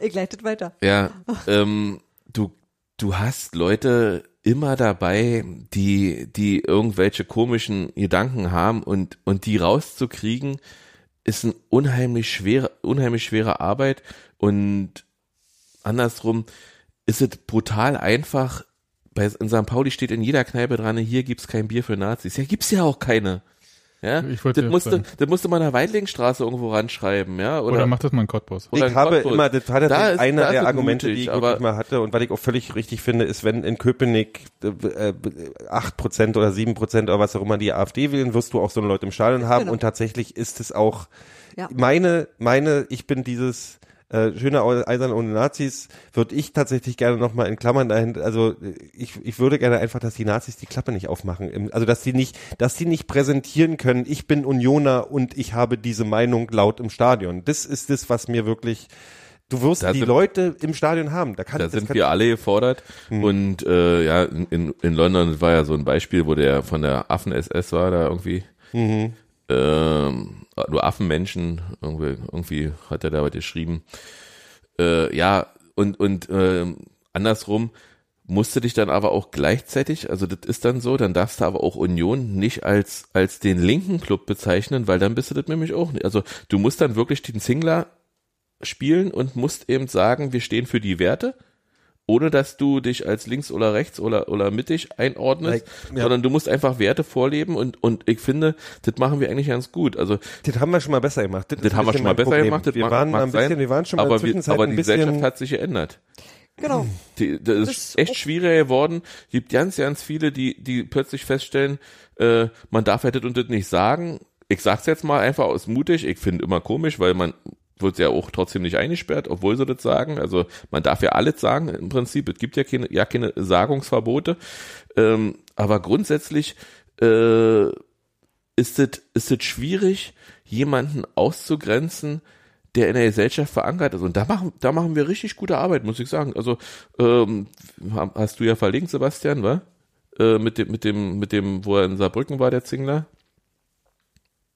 Ich leitet weiter. ja, ähm, du, du hast Leute immer dabei, die, die irgendwelche komischen Gedanken haben und, und die rauszukriegen, ist ein unheimlich schwere, unheimlich schwere Arbeit und andersrum ist es brutal einfach. Bei, in St. Pauli steht in jeder Kneipe dran, hier gibt's kein Bier für Nazis. Ja, gibt's ja auch keine. Ja, Ich wollte das musste, sagen. das musste man in der Weidlingstraße irgendwo ranschreiben, ja, oder, Oder macht das mal ein Cottbus? oder ich in habe Cottbus. immer, das war Da ist- eine da der Argumente, mutig, die ich aber- wirklich mal hatte und was ich auch völlig richtig finde, ist, wenn in Köpenick äh, äh, 8% oder 7% oder was auch immer die AfD wählen, wirst du auch so eine Leute im Stadion haben Genau. und tatsächlich ist es auch Ja. meine, meine, ich bin dieses äh, schöne Eisern ohne Nazis, würde ich tatsächlich gerne nochmal in Klammern dahin, also äh, ich, ich würde gerne einfach, dass die Nazis die Klappe nicht aufmachen. Also dass die nicht, dass die nicht präsentieren können, ich bin Unioner und ich habe diese Meinung laut im Stadion. Das ist das, was mir wirklich, du wirst Da die sind- Leute im Stadion haben. Da, kann, Da sind kann, wir alle gefordert. Und äh, ja, in, in, London war ja so ein Beispiel, wo der von der Affen-SS war da irgendwie. Ähm, nur Affenmenschen, irgendwie, irgendwie hat er da was geschrieben. Äh, ja, und, und ähm, andersrum musste dich dann aber auch gleichzeitig, also das ist dann so, dann darfst du aber auch Union nicht als, als den linken Club bezeichnen, weil dann bist du das nämlich auch nicht. Also du musst dann wirklich den Singler spielen und musst eben sagen, wir stehen für die Werte, ohne dass du dich als links oder rechts oder, oder mittig einordnest, Ja. sondern du musst einfach Werte vorleben und, und ich finde, das machen wir eigentlich ganz gut. Also das haben wir schon mal besser gemacht. ist das ein haben wir schon mal besser gemacht, das wir mag, waren mag ein bisschen, sein, wir waren schon mal aber, wir, aber die Gesellschaft hat sich geändert. Genau. Die, das ist Das echt auch- schwieriger geworden. Gibt ganz, ganz viele, die, die plötzlich feststellen, äh, man darf ja das und das nicht sagen. Ich sag's jetzt mal einfach aus mutig. Ich finde immer komisch, weil man wird ja auch trotzdem nicht eingesperrt, obwohl sie das sagen. Also man darf ja alles sagen im Prinzip. Es gibt ja keine, ja keine Sagungsverbote. Ähm, aber grundsätzlich äh, ist es ist es schwierig, jemanden auszugrenzen, der in der Gesellschaft verankert ist. Und da machen, da machen wir richtig gute Arbeit, muss ich sagen. Also ähm, hast du ja verlinkt, Sebastian, wa? Äh, mit dem, mit dem, mit dem, wo er in Saarbrücken war, der Zingler.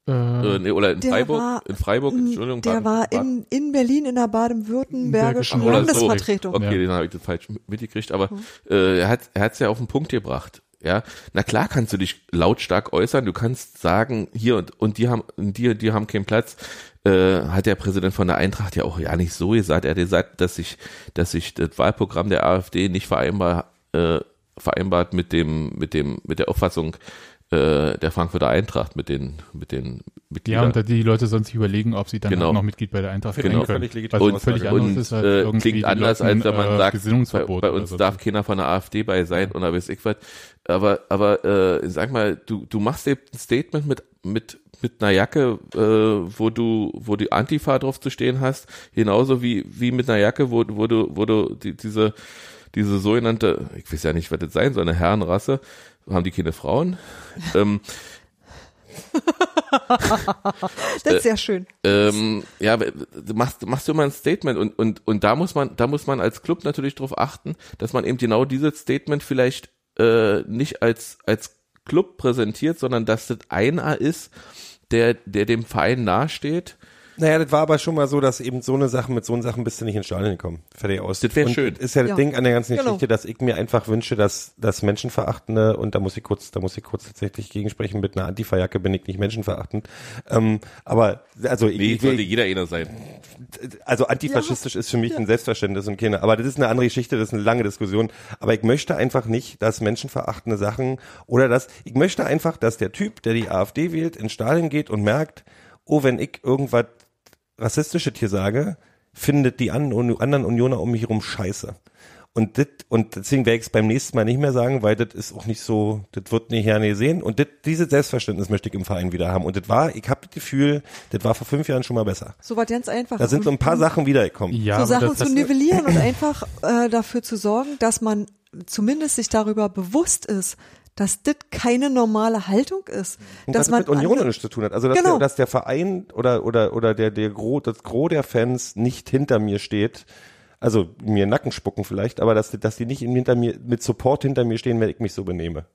Äh, Äh, nee, oder in Der Freiburg. war- in Freiburg, Entschuldigung. Der Baden- war in, in Berlin in der baden-württembergischen so. Landesvertretung. Okay, Ja. den habe ich das falsch mitgekriegt, aber äh, er hat er hat's ja auf den Punkt gebracht. Ja, na klar kannst du dich lautstark äußern. Du kannst sagen, hier und und die haben die die haben keinen Platz. Äh, hat der Präsident von der Eintracht ja auch ja nicht so gesagt. Er hat gesagt, dass sich dass sich das Wahlprogramm der AfD nicht vereinbar äh, vereinbart mit dem mit dem mit der Auffassung äh, der Frankfurter Eintracht mit den mit den ja, Mitgliedern. und da die Leute sollen sich überlegen, ob sie dann Genau. auch noch Mitglied bei der Eintracht sein ich können. völlig legitim. Was und, völlig Aussage. anderes und ist halt äh, irgendwie klingt anders, Leuten, als wenn man äh, sagt, bei, bei uns so. darf keiner von der AfD bei sein oder weiß ich was. Aber, aber äh, sag mal, du, du machst eben ein Statement mit, mit, mit einer Jacke, äh, wo du, wo die Antifa drauf zu stehen hast, genauso wie, wie mit einer Jacke, wo, wo du, wo du die, diese, diese sogenannte, ich weiß ja nicht, was das sein soll, eine Herrenrasse, haben die keine Frauen? ähm, (laughs) Das ist sehr schön. ähm, ja, du machst, machst du immer ein Statement und, und, und da muss man, da muss man als Club natürlich darauf achten, dass man eben genau dieses Statement vielleicht äh, nicht als, als Club präsentiert, sondern dass das einer ist, der, der dem Verein nahesteht. Naja, das war aber schon mal so, dass eben so eine Sache mit so einer Sachen bist du nicht ins Stadion gekommen. Fertig aus. Das wär Und schön. Ist ja das Ja. Ding an der ganzen Genau. Geschichte, dass ich mir einfach wünsche, dass das Menschenverachtende und da muss ich kurz, da muss ich kurz tatsächlich gegensprechen. Mit einer Antifa-Jacke bin ich nicht menschenverachtend. Ähm, aber also ich, Nee, ich will, sollte jeder einer sein. also antifaschistisch ist für mich ein Selbstverständnis und keine, aber das ist eine andere Geschichte, das ist eine lange Diskussion. Aber ich möchte einfach nicht, dass menschenverachtende Sachen oder dass, ich möchte einfach, dass der Typ, der die AfD wählt, ins Stadion geht und merkt, oh, wenn ich irgendwas Rassistisches hier sage, findet die an, anderen Unioner um mich herum scheiße. Und das, und deswegen werde ich es beim nächsten Mal nicht mehr sagen, weil das ist auch nicht so, das wird nicht gerne gesehen. Und das, dieses Selbstverständnis möchte ich im Verein wieder haben. Und das war, ich habe das Gefühl, das war vor fünf Jahren schon mal besser. So was ganz einfach. Da sind so ein paar Sachen wiedergekommen. ja, so Sachen das zu nivellieren und einfach äh, dafür zu sorgen, dass man zumindest sich darüber bewusst ist, dass das keine normale Haltung ist. Und dass das man mit Union nichts zu tun hat. Also dass, Genau. der, dass der Verein oder oder oder der der Gros, das Gros der Fans nicht hinter mir steht. Also mir Nacken spucken vielleicht, aber dass, dass die nicht hinter mir, mit Support hinter mir stehen, wenn ich mich so benehme.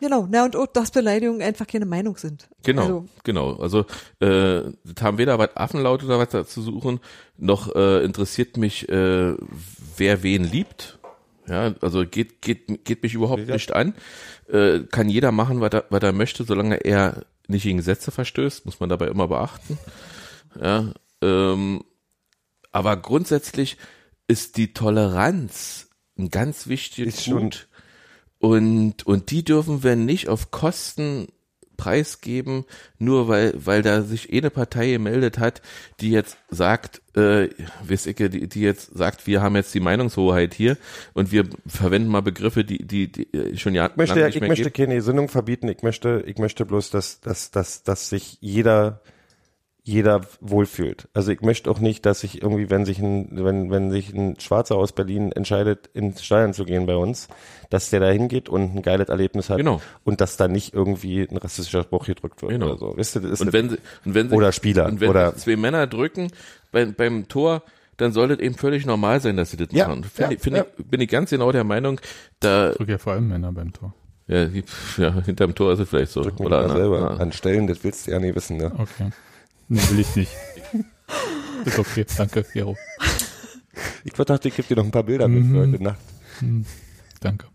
Genau, na und auch, dass Beleidigungen einfach keine Meinung sind. Genau, Also, genau. Also äh, das haben weder was Affenlaut oder was da zu suchen, noch äh, interessiert mich, äh, wer wen liebt. Ja, also geht geht geht mich überhaupt Ja. nicht an. Äh, kann jeder machen, was er, was er möchte, solange er nicht gegen Gesetze verstößt, muss man dabei immer beachten. Ja, ähm, aber grundsätzlich ist die Toleranz ein ganz wichtiges Gut. Und, und die dürfen wir nicht auf Kosten preisgeben, nur weil, weil da sich eine Partei gemeldet hat, die jetzt sagt, äh, weiß ich, die, die jetzt sagt, wir haben jetzt die Meinungshoheit hier und wir verwenden mal Begriffe, die, die, die äh, schon ja Ich möchte, ich möchte gibt. keine Gesinnung verbieten. Ich möchte, ich möchte bloß, dass, dass, dass, dass sich jeder, jeder wohlfühlt. Also ich möchte auch nicht, dass sich irgendwie, wenn sich ein, wenn, wenn sich ein Schwarzer aus Berlin entscheidet, ins Steuern zu gehen bei uns, dass der da hingeht und ein geiles Erlebnis hat. Genau. Und dass da nicht irgendwie ein rassistischer Spruch gedrückt wird Genau. oder so. Wisst ihr, das ist Und wenn sie, und wenn sie, Oder Spieler, und wenn oder- zwei Männer drücken beim, beim Tor, dann sollte es eben völlig normal sein, dass sie das Ja, machen. Find ja, ich, find ja. ich, bin ich ganz genau der Meinung, da, Drücke ja vor allem Männer beim Tor. ja, (laughs) ja hinterm Tor ist es vielleicht so. drück mich Oder na, selber na. an Stellen, das willst du ja nie wissen, ne? Okay. Nee, will ich nicht. Ist okay, danke, Gero. Ich dachte, ich gebe dir noch ein paar Bilder mit Mhm. für heute Nacht. Hm, danke.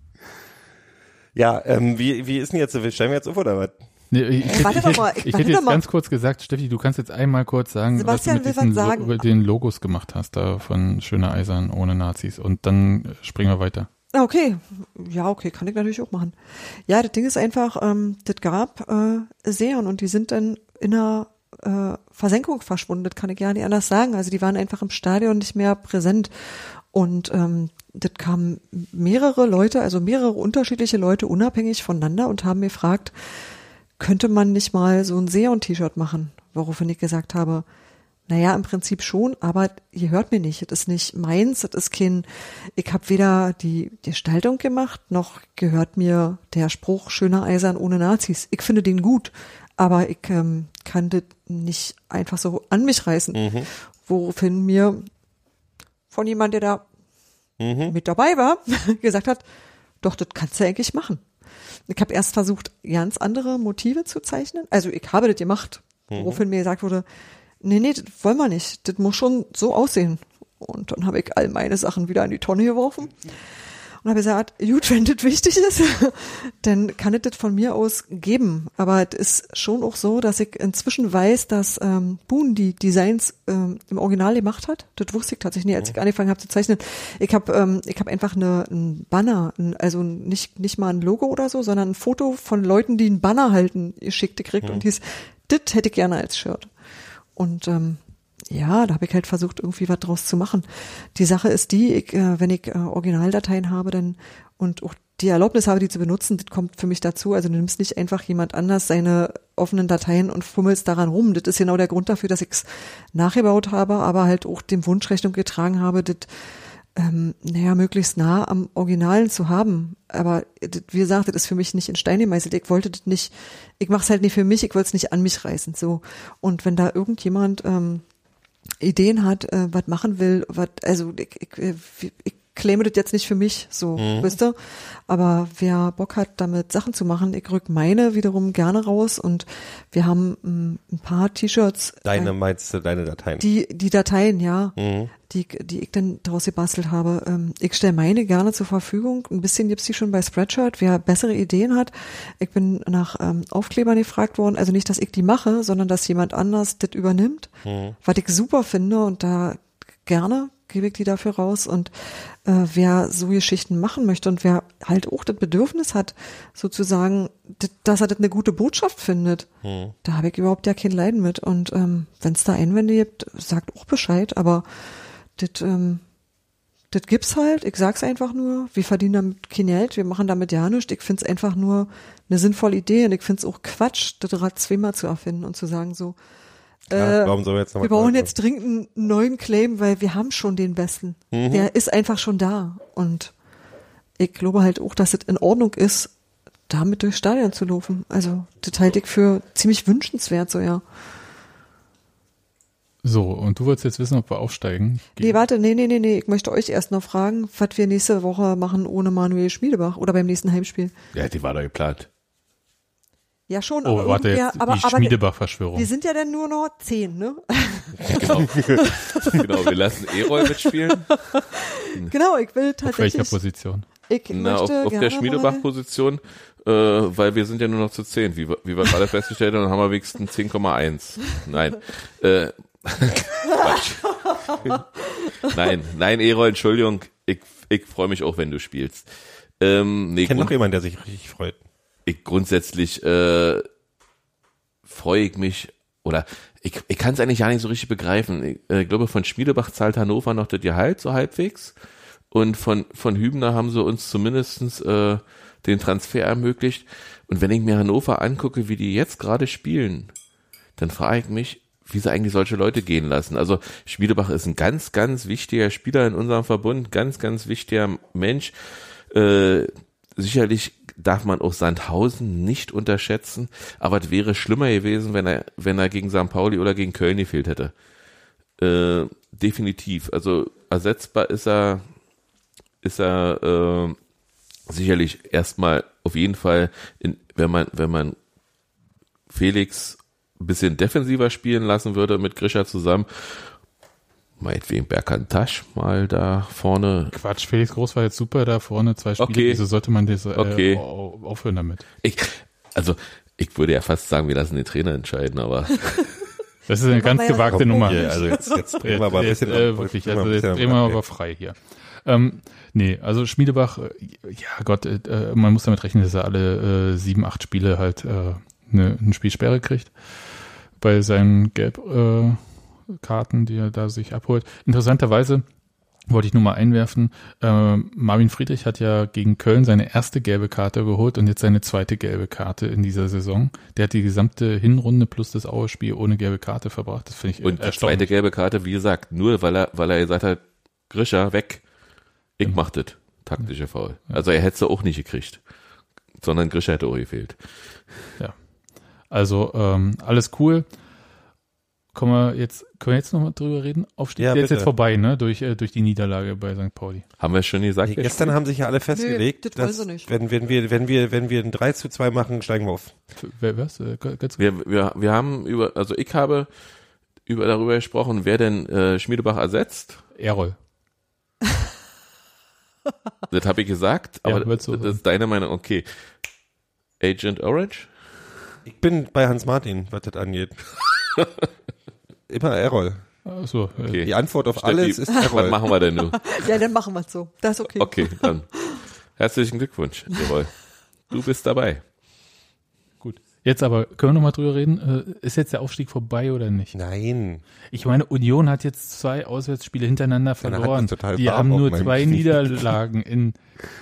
Ja, ähm, wie, wie ist denn jetzt, stellen wir jetzt auf oder was? Nee, ich, ich, Warte ich, mal, ich, ich- hätte jetzt mal. ganz kurz gesagt, Steffi, du kannst jetzt einmal kurz sagen, Sebastian was du mit diesen was sagen. Lo- über den Logos gemacht hast, da von Schöne Eisern ohne Nazis. Und dann springen wir weiter. Ah, Okay, ja, okay, kann ich natürlich auch machen. Ja, das Ding ist einfach, ähm, das gab äh, Serien und die sind dann in einer äh, Versenkung verschwunden, das kann ich gar nicht anders sagen. Also die waren einfach im Stadion nicht mehr präsent. Und ähm, das kamen mehrere Leute, also mehrere unterschiedliche Leute unabhängig voneinander und haben mir gefragt, könnte man nicht mal so ein Seon-T-Shirt machen? Woraufhin ich gesagt habe, naja, im Prinzip schon, aber ihr hört mir nicht. Das ist nicht meins, das ist kein, ich habe weder die Gestaltung gemacht, noch gehört mir der Spruch schöner Eisern ohne Nazis. Ich finde den gut, aber ich ähm, kann das nicht einfach so an mich reißen. Woraufhin mir von jemand, der da mit dabei war, (laughs) gesagt hat, doch, das kannst du eigentlich machen. Ich habe erst versucht, ganz andere Motive zu zeichnen. Also ich habe das gemacht, woraufhin mir gesagt wurde, nee, nee, das wollen wir nicht. Das muss schon so aussehen. Und dann habe ich all meine Sachen wieder in die Tonne geworfen und habe gesagt, gut, (laughs) wenn das wichtig ist, dann kann es das von mir aus geben. Aber es ist schon auch so, dass ich inzwischen weiß, dass ähm, Boone die Designs ähm, im Original gemacht hat. Das wusste ich tatsächlich nicht, als ich angefangen habe zu zeichnen. Ich habe ähm, ich habe einfach eine, ein Banner, ein, also nicht nicht mal ein Logo oder so, sondern ein Foto von Leuten, die einen Banner halten, geschickt gekriegt und hieß, das hätte ich gerne als Shirt. Und ähm, ja, da habe ich halt versucht, irgendwie was draus zu machen. Die Sache ist die, ich, äh, wenn ich äh, Originaldateien habe dann und auch die Erlaubnis habe, die zu benutzen, das kommt für mich dazu. Also du nimmst nicht einfach jemand anders seine offenen Dateien und fummelst daran rum. Das ist genau der Grund dafür, dass ich es nachgebaut habe, aber halt auch dem Wunsch Rechnung getragen habe, das ähm, naja, möglichst nah am Originalen zu haben. Aber das, wie gesagt, das ist für mich nicht in Stein gemeißelt. Ich wollte das nicht, ich mache es halt nicht für mich, ich wollte es nicht an mich reißen. So. Und wenn da irgendjemand ähm, Ideen hat, äh, was machen will, was, also ich, ich, ich claime das jetzt nicht für mich, so, wisst ihr? Aber wer Bock hat, damit Sachen zu machen, ich rück meine wiederum gerne raus und wir haben ähm, ein paar T-Shirts. Deine äh, meinst du, deine Dateien? die, die Dateien, ja, Mhm. die, die ich dann daraus gebastelt habe. Ähm, ich stelle meine gerne zur Verfügung. Ein bisschen gibt's die schon bei Spreadshirt. Wer bessere Ideen hat, ich bin nach ähm, Aufklebern gefragt worden. Also nicht, dass ich die mache, sondern dass jemand anders das übernimmt. Was ich super finde und da gerne gebe ich die dafür raus. Und äh, wer so Geschichten machen möchte und wer halt auch das Bedürfnis hat, sozusagen, dass er das eine gute Botschaft findet, da habe ich überhaupt ja kein Leiden mit. Und ähm, wenn es da Einwände gibt, sagt auch Bescheid. Aber das ähm, das gibt's halt. Ich sag's einfach nur. Wir verdienen damit kein Geld. Wir machen damit ja nichts. Ich find's einfach nur eine sinnvolle Idee und ich find's auch Quatsch, das Rad zweimal zu erfinden und zu sagen so, Ja, äh, warum sollen wir jetzt noch wir mal brauchen jetzt dringend einen neuen Claim, weil wir haben schon den besten. Mhm. Der ist einfach schon da. Und ich glaube halt auch, dass es in Ordnung ist, damit durchs Stadion zu laufen. Also das halte ich für ziemlich wünschenswert, so ja. So, und du wolltest jetzt wissen, ob wir aufsteigen? Nee, warte, nee, nee, nee, nee. Ich möchte euch erst noch fragen, was wir nächste Woche machen ohne Manuel Schmiedebach oder beim nächsten Heimspiel. Ja, die war da geplant. Ja, schon, Oh, aber, warte, jetzt aber, die aber Schmiedebach-Verschwörung. wir sind ja dann nur noch zehn, ne? (laughs) Genau. (laughs) genau, wir lassen E-Roll mitspielen. (laughs) genau, ich will Auf welcher tatsächlich, Position? ich Na, auf, auf der Schmiedebach-Position, äh, weil wir sind ja nur noch zu 10, wie, wir- wie wir gerade festgestellt haben, dann haben wir wenigstens 10,1. Nein. Äh, Quatsch. nein, nein, Erol, Entschuldigung, ich, ich freue mich auch, wenn du spielst. Ähm, nee, Ich kenne noch jemanden, der sich richtig freut. Ich grundsätzlich äh, freue ich mich oder ich, ich kann es eigentlich gar nicht so richtig begreifen. Ich äh, glaube, von Schmiedebach zahlt Hannover noch das Gehalt so halbwegs und von von Hübner haben sie uns zumindestens äh, den Transfer ermöglicht. Und wenn ich mir Hannover angucke, wie die jetzt gerade spielen, dann frage ich mich, wie sie eigentlich solche Leute gehen lassen. Also Schmiedebach ist ein ganz, ganz wichtiger Spieler in unserem Verbund, ganz, ganz wichtiger Mensch. Äh, sicherlich darf man auch Sandhausen nicht unterschätzen, aber es wäre schlimmer gewesen, wenn er, wenn er gegen St. Pauli oder gegen Köln gefehlt hätte. Äh, definitiv. Also ersetzbar ist er, ist er äh, sicherlich erstmal auf jeden Fall, in, wenn man, wenn man Felix ein bisschen defensiver spielen lassen würde mit Grischer zusammen, meinetwegen Berkantasch mal da vorne. Quatsch, Felix Groß war jetzt super da vorne, zwei Spiele. Okay. Wieso sollte man das äh, Okay. au- aufhören damit? Ich, also, ich würde ja fast sagen, wir lassen den Trainer entscheiden, aber (laughs) Das ist eine ganz ja gewagte auch Nummer. Hier, also jetzt, jetzt (laughs) drehen wir aber ein Jetzt, bisschen. äh, wirklich, also jetzt drehen wir ab, aber frei hier. Ähm, nee, also Schmiedebach, äh, ja Gott, äh, man muss damit rechnen, dass er alle äh, sieben, acht Spiele halt äh, eine, eine Spielsperre kriegt bei seinen Gelbkarten, äh, Karten, die er da sich abholt. Interessanterweise wollte ich nur mal einwerfen, äh, Marvin Friedrich hat ja gegen Köln seine erste gelbe Karte geholt und jetzt seine zweite gelbe Karte in dieser Saison. Der hat die gesamte Hinrunde plus das Aue-Spiel ohne gelbe Karte verbracht. Das finde ich und die erstaunlich. zweite gelbe Karte, wie gesagt, nur weil er, weil er gesagt hat, Grischer, weg. Ich mach das. Taktische Foul. Also er hätte sie auch nicht gekriegt. Sondern Grischer hätte auch gefehlt. Also ähm, alles cool. Kommen wir jetzt, können wir jetzt nochmal drüber reden? Aufstieg Ja, der ist jetzt vorbei, ne? Durch, äh, durch die Niederlage bei St. Pauli. Haben wir schon gesagt? Nee, wer gestern haben sich ja alle festgelegt, Nee, das wollen dass sie nicht. Wenn, wenn wir, wenn wir, wenn wir ein 3 zu 2 machen, steigen wir auf. Wer, was? Äh, ganz, Wir, wir, wir haben über, also ich habe über darüber gesprochen, wer denn äh, Schmiedebach ersetzt. Errol. (laughs) Das habe ich gesagt, Ja, aber würdest du das ist deine Meinung. Okay. Agent Orange? Ich bin bei Hans Martin, was das angeht. (laughs) Immer Errol. Achso, äh, Okay. Die Antwort auf Steffi, alles ist Was Errol. machen wir denn nun? (laughs) Ja, dann machen wir es so. Das ist okay. Okay, dann. Herzlichen Glückwunsch, Errol. Du bist dabei. gut. Jetzt aber, können wir nochmal drüber reden? Äh, ist jetzt der Aufstieg vorbei oder nicht? Nein. Ich meine, Union hat jetzt zwei Auswärtsspiele hintereinander verloren. Die haben nur zwei Knie. Niederlagen in,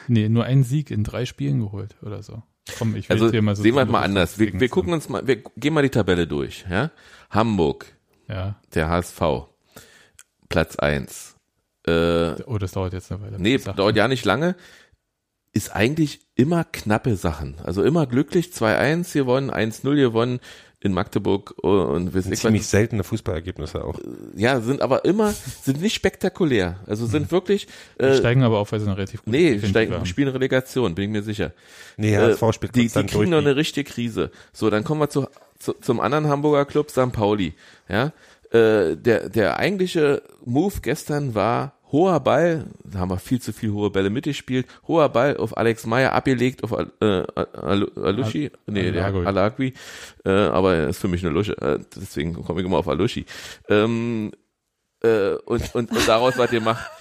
nee, nur einen Sieg in drei Spielen geholt oder so. Komm, ich will Also hier mal so sehen wir mal anders. Wir, wir gucken uns mal, wir gehen mal die Tabelle durch. Ja? Hamburg, Ja, der HSV, Platz eins. Äh, oh, das dauert jetzt eine Weile. nee, dauert ja nicht lange. Ist eigentlich immer knappe Sachen. Also immer glücklich, 2-1 gewonnen, 1-0 gewonnen in Magdeburg und weiß ich was. Ziemlich seltene Fußballergebnisse auch. Ja, sind aber immer, sind nicht spektakulär. Also sind wirklich, Die äh, steigen aber auf, weil sie eine relativ gute nee, steigen, spielen Relegation, bin ich mir sicher. Nee, Äh, HSV spielt die, die kriegen noch eine richtige Krise. So, dann kommen wir zu, zu, zum anderen Hamburger Club, St. Pauli. Ja, äh, der, der eigentliche Move gestern war hoher Ball, da haben wir viel zu viel hohe Bälle mitgespielt, hoher Ball auf Alex Meyer abgelegt, auf Al- äh, Al- Alushi, nee, der Alagui. Äh, aber er ist für mich eine Lusche, äh, deswegen komme ich immer auf Alushi. Ähm, äh, und, und, und daraus was ihr macht. (laughs)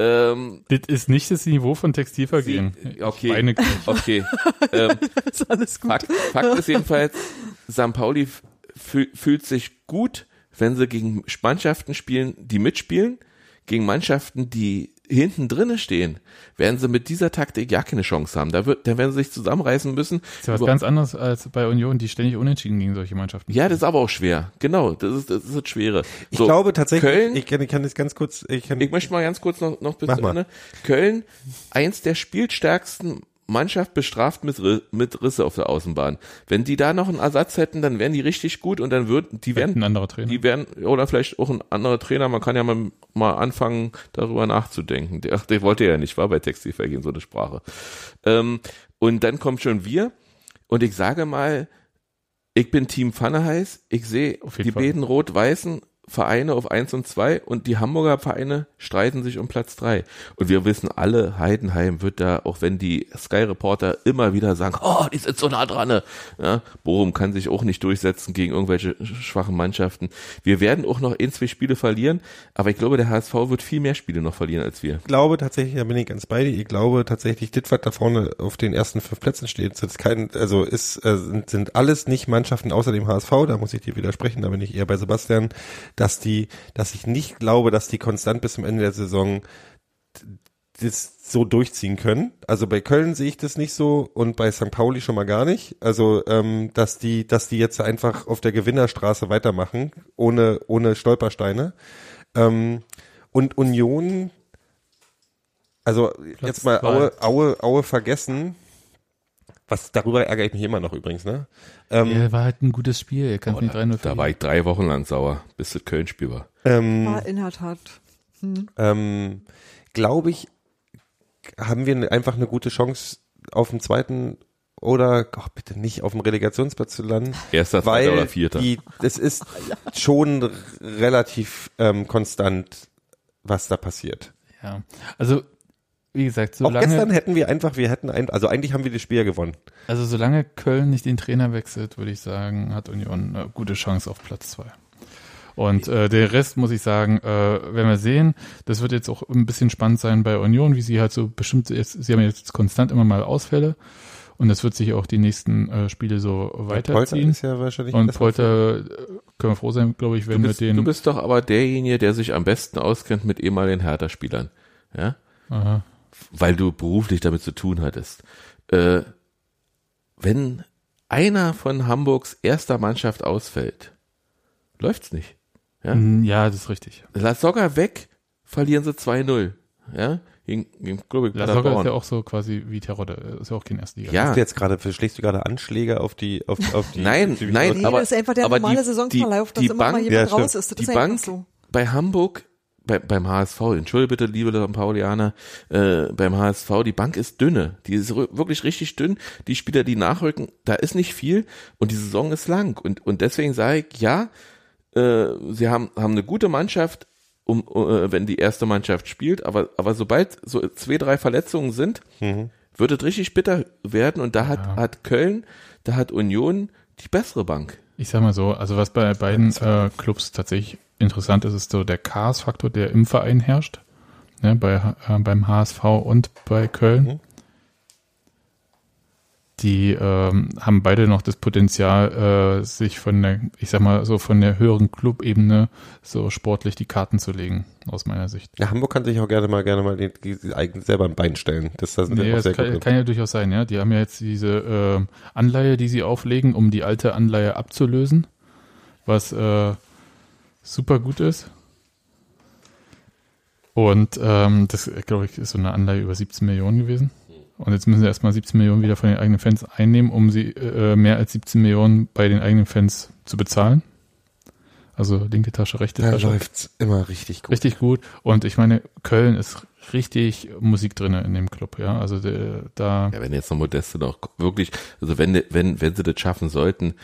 Ähm, Das ist nicht das Niveau von Textilvergehen. Sie- okay. Okay. (laughs) ähm, (laughs) ist alles gut. Fakt, Fakt ist jedenfalls, St. Pauli fühl, fühlt sich gut, wenn sie gegen Mannschaften spielen, die mitspielen. Gegen Mannschaften, die hinten drinne stehen, werden sie mit dieser Taktik ja keine Chance haben. Da, wird, da werden sie sich zusammenreißen müssen. Das ist ja was Über- ganz anderes als bei Union, die ständig unentschieden gegen solche Mannschaften. ja, das ist aber auch schwer. Genau, das ist das, ist das Schwere. Ich So, glaube tatsächlich, Köln, ich kann, ich kann das ganz kurz, ich kann, ich möchte mal ganz kurz noch, noch bis. Ende. Köln, eins der spielstärksten Mannschaft bestraft mit, mit Risse auf der Außenbahn. Wenn die da noch einen Ersatz hätten, dann wären die richtig gut und dann würden, die Ein wären, anderer Trainer. die wären, oder vielleicht auch ein anderer Trainer, man kann ja mal, mal anfangen, darüber nachzudenken. Der, der wollte ja nicht, war bei Textilvergehen so eine Sprache. Ähm, und dann kommt schon wir und ich sage mal, ich bin Team Pfanneheiß, ich sehe die Fall. beiden rot-weißen Vereine auf eins und zwei und die Hamburger Vereine streiten sich um Platz drei. Und wir wissen alle, Heidenheim wird da, auch wenn die Sky Reporter immer wieder sagen, oh, die sind so nah dran. ne? Ja, Bochum kann sich auch nicht durchsetzen gegen irgendwelche schwachen Mannschaften. Wir werden auch noch ein, zwei Spiele verlieren, aber ich glaube, der HSV wird viel mehr Spiele noch verlieren als wir. Ich glaube tatsächlich, da bin ich ganz bei dir, ich glaube tatsächlich, was da vorne auf den ersten fünf Plätzen steht, sind kein, also ist, äh, sind alles nicht Mannschaften außer dem HSV, da muss ich dir widersprechen, da bin ich eher bei Sebastian, dass die, dass ich nicht glaube, dass die konstant bis zum Ende der Saison das so durchziehen können. Also bei Köln sehe ich das nicht so und bei St. Pauli schon mal gar nicht. Also ähm, dass die, dass die jetzt einfach auf der Gewinnerstraße weitermachen, ohne ohne Stolpersteine. Ähm, und Union, also jetzt mal. Aue, Aue, Aue vergessen. Was darüber ärgere ich mich immer noch übrigens, ne? Ähm, Ja, war halt ein gutes Spiel. Er kann Oh, nicht da, 3-0 da war ich drei Wochen lang sauer, bis das Köln-Spiel war. ähm, War in der Tat. ähm, glaube ich, haben wir ne- einfach eine gute Chance auf dem zweiten oder oh, bitte nicht auf dem Relegationsplatz zu landen, Erster, zweiter oder vierter. die, das ist schon relativ ähm, konstant, was da passiert. Ja, also wie gesagt, Auch gestern solange, hätten wir einfach, wir hätten ein, also eigentlich haben wir das Spiel ja gewonnen. also solange Köln nicht den Trainer wechselt, würde ich sagen, hat Union eine gute Chance auf Platz zwei. Und äh, der Rest muss ich sagen, äh, werden wir sehen. Das wird jetzt auch ein bisschen spannend sein bei Union, wie sie halt so bestimmt jetzt, sie haben jetzt konstant immer mal Ausfälle und das wird sich auch die nächsten äh, Spiele so Polter weiterziehen. ist ja wahrscheinlich Und. Polter äh, können wir froh sein, glaube ich, Du wenn bist, mit den du bist doch aber derjenige, der sich am besten auskennt mit ehemaligen Hertha-Spielern. Ja? Aha. Weil du beruflich damit zu tun hattest. Äh, wenn einer von Hamburgs erster Mannschaft ausfällt, läuft's nicht. Ja? Mm, ja, das ist richtig. Lass Sogar weg, verlieren sie 2-0. Ja? Gegen, gegen glaube ich, La Soga ist ja auch so quasi wie Terodde, ist ja auch kein Erstliga. Ja. Hast du jetzt gerade, schlägst du gerade Anschläge auf die, auf, auf die, (laughs) Nein, auf die nein, Nee, aber- das ist einfach der normale die- Saisonverlauf, dass die immer mal Bank- jemand Ja, raus ist. Das die ist Bank so. bei Hamburg, bei, beim HSV, entschuldige bitte, liebe. Paulianer, äh, beim HSV, die Bank ist dünne. Die ist wirklich richtig dünn. Die Spieler, die nachrücken, da ist nicht viel und die Saison ist lang. Und, und deswegen sage ich, ja, äh, sie haben, haben eine gute Mannschaft, um, äh, wenn die erste Mannschaft spielt, aber, aber sobald so zwei, drei Verletzungen sind, wird es richtig bitter werden und da hat, Ja. hat Köln, da hat Union die bessere Bank. Ich sag mal so, also was bei beiden äh, Clubs tatsächlich interessant ist, ist so der Chaos-Faktor, der im Verein herrscht. Ne, bei, äh, beim HSV und bei Köln. Mhm. Die ähm, haben beide noch das Potenzial, äh, sich von der, ich sag mal, so von der höheren Clubebene so sportlich die Karten zu legen, aus meiner Sicht. Ja, Hamburg kann sich auch gerne mal, gerne mal die, die eigen selber ein Bein stellen. Das, das Nee, das kann, kann ja durchaus sein, ja. Die haben ja jetzt diese ähm, Anleihe, die sie auflegen, um die alte Anleihe abzulösen, was äh, super gut ist. Und ähm, das, glaube ich, ist so eine Anleihe über 17 Millionen gewesen. Und jetzt müssen sie erstmal 17 Millionen wieder von den eigenen Fans einnehmen, um sie äh, mehr als 17 Millionen bei den eigenen Fans zu bezahlen. Also linke Tasche, rechte Da Tasche. läuft's immer richtig gut. Richtig gut. Und ich meine, Köln ist richtig Musik drinne in dem Club, ja. Also der, da Ja, wenn jetzt noch Modeste noch wirklich, also wenn, wenn, wenn sie das schaffen sollten,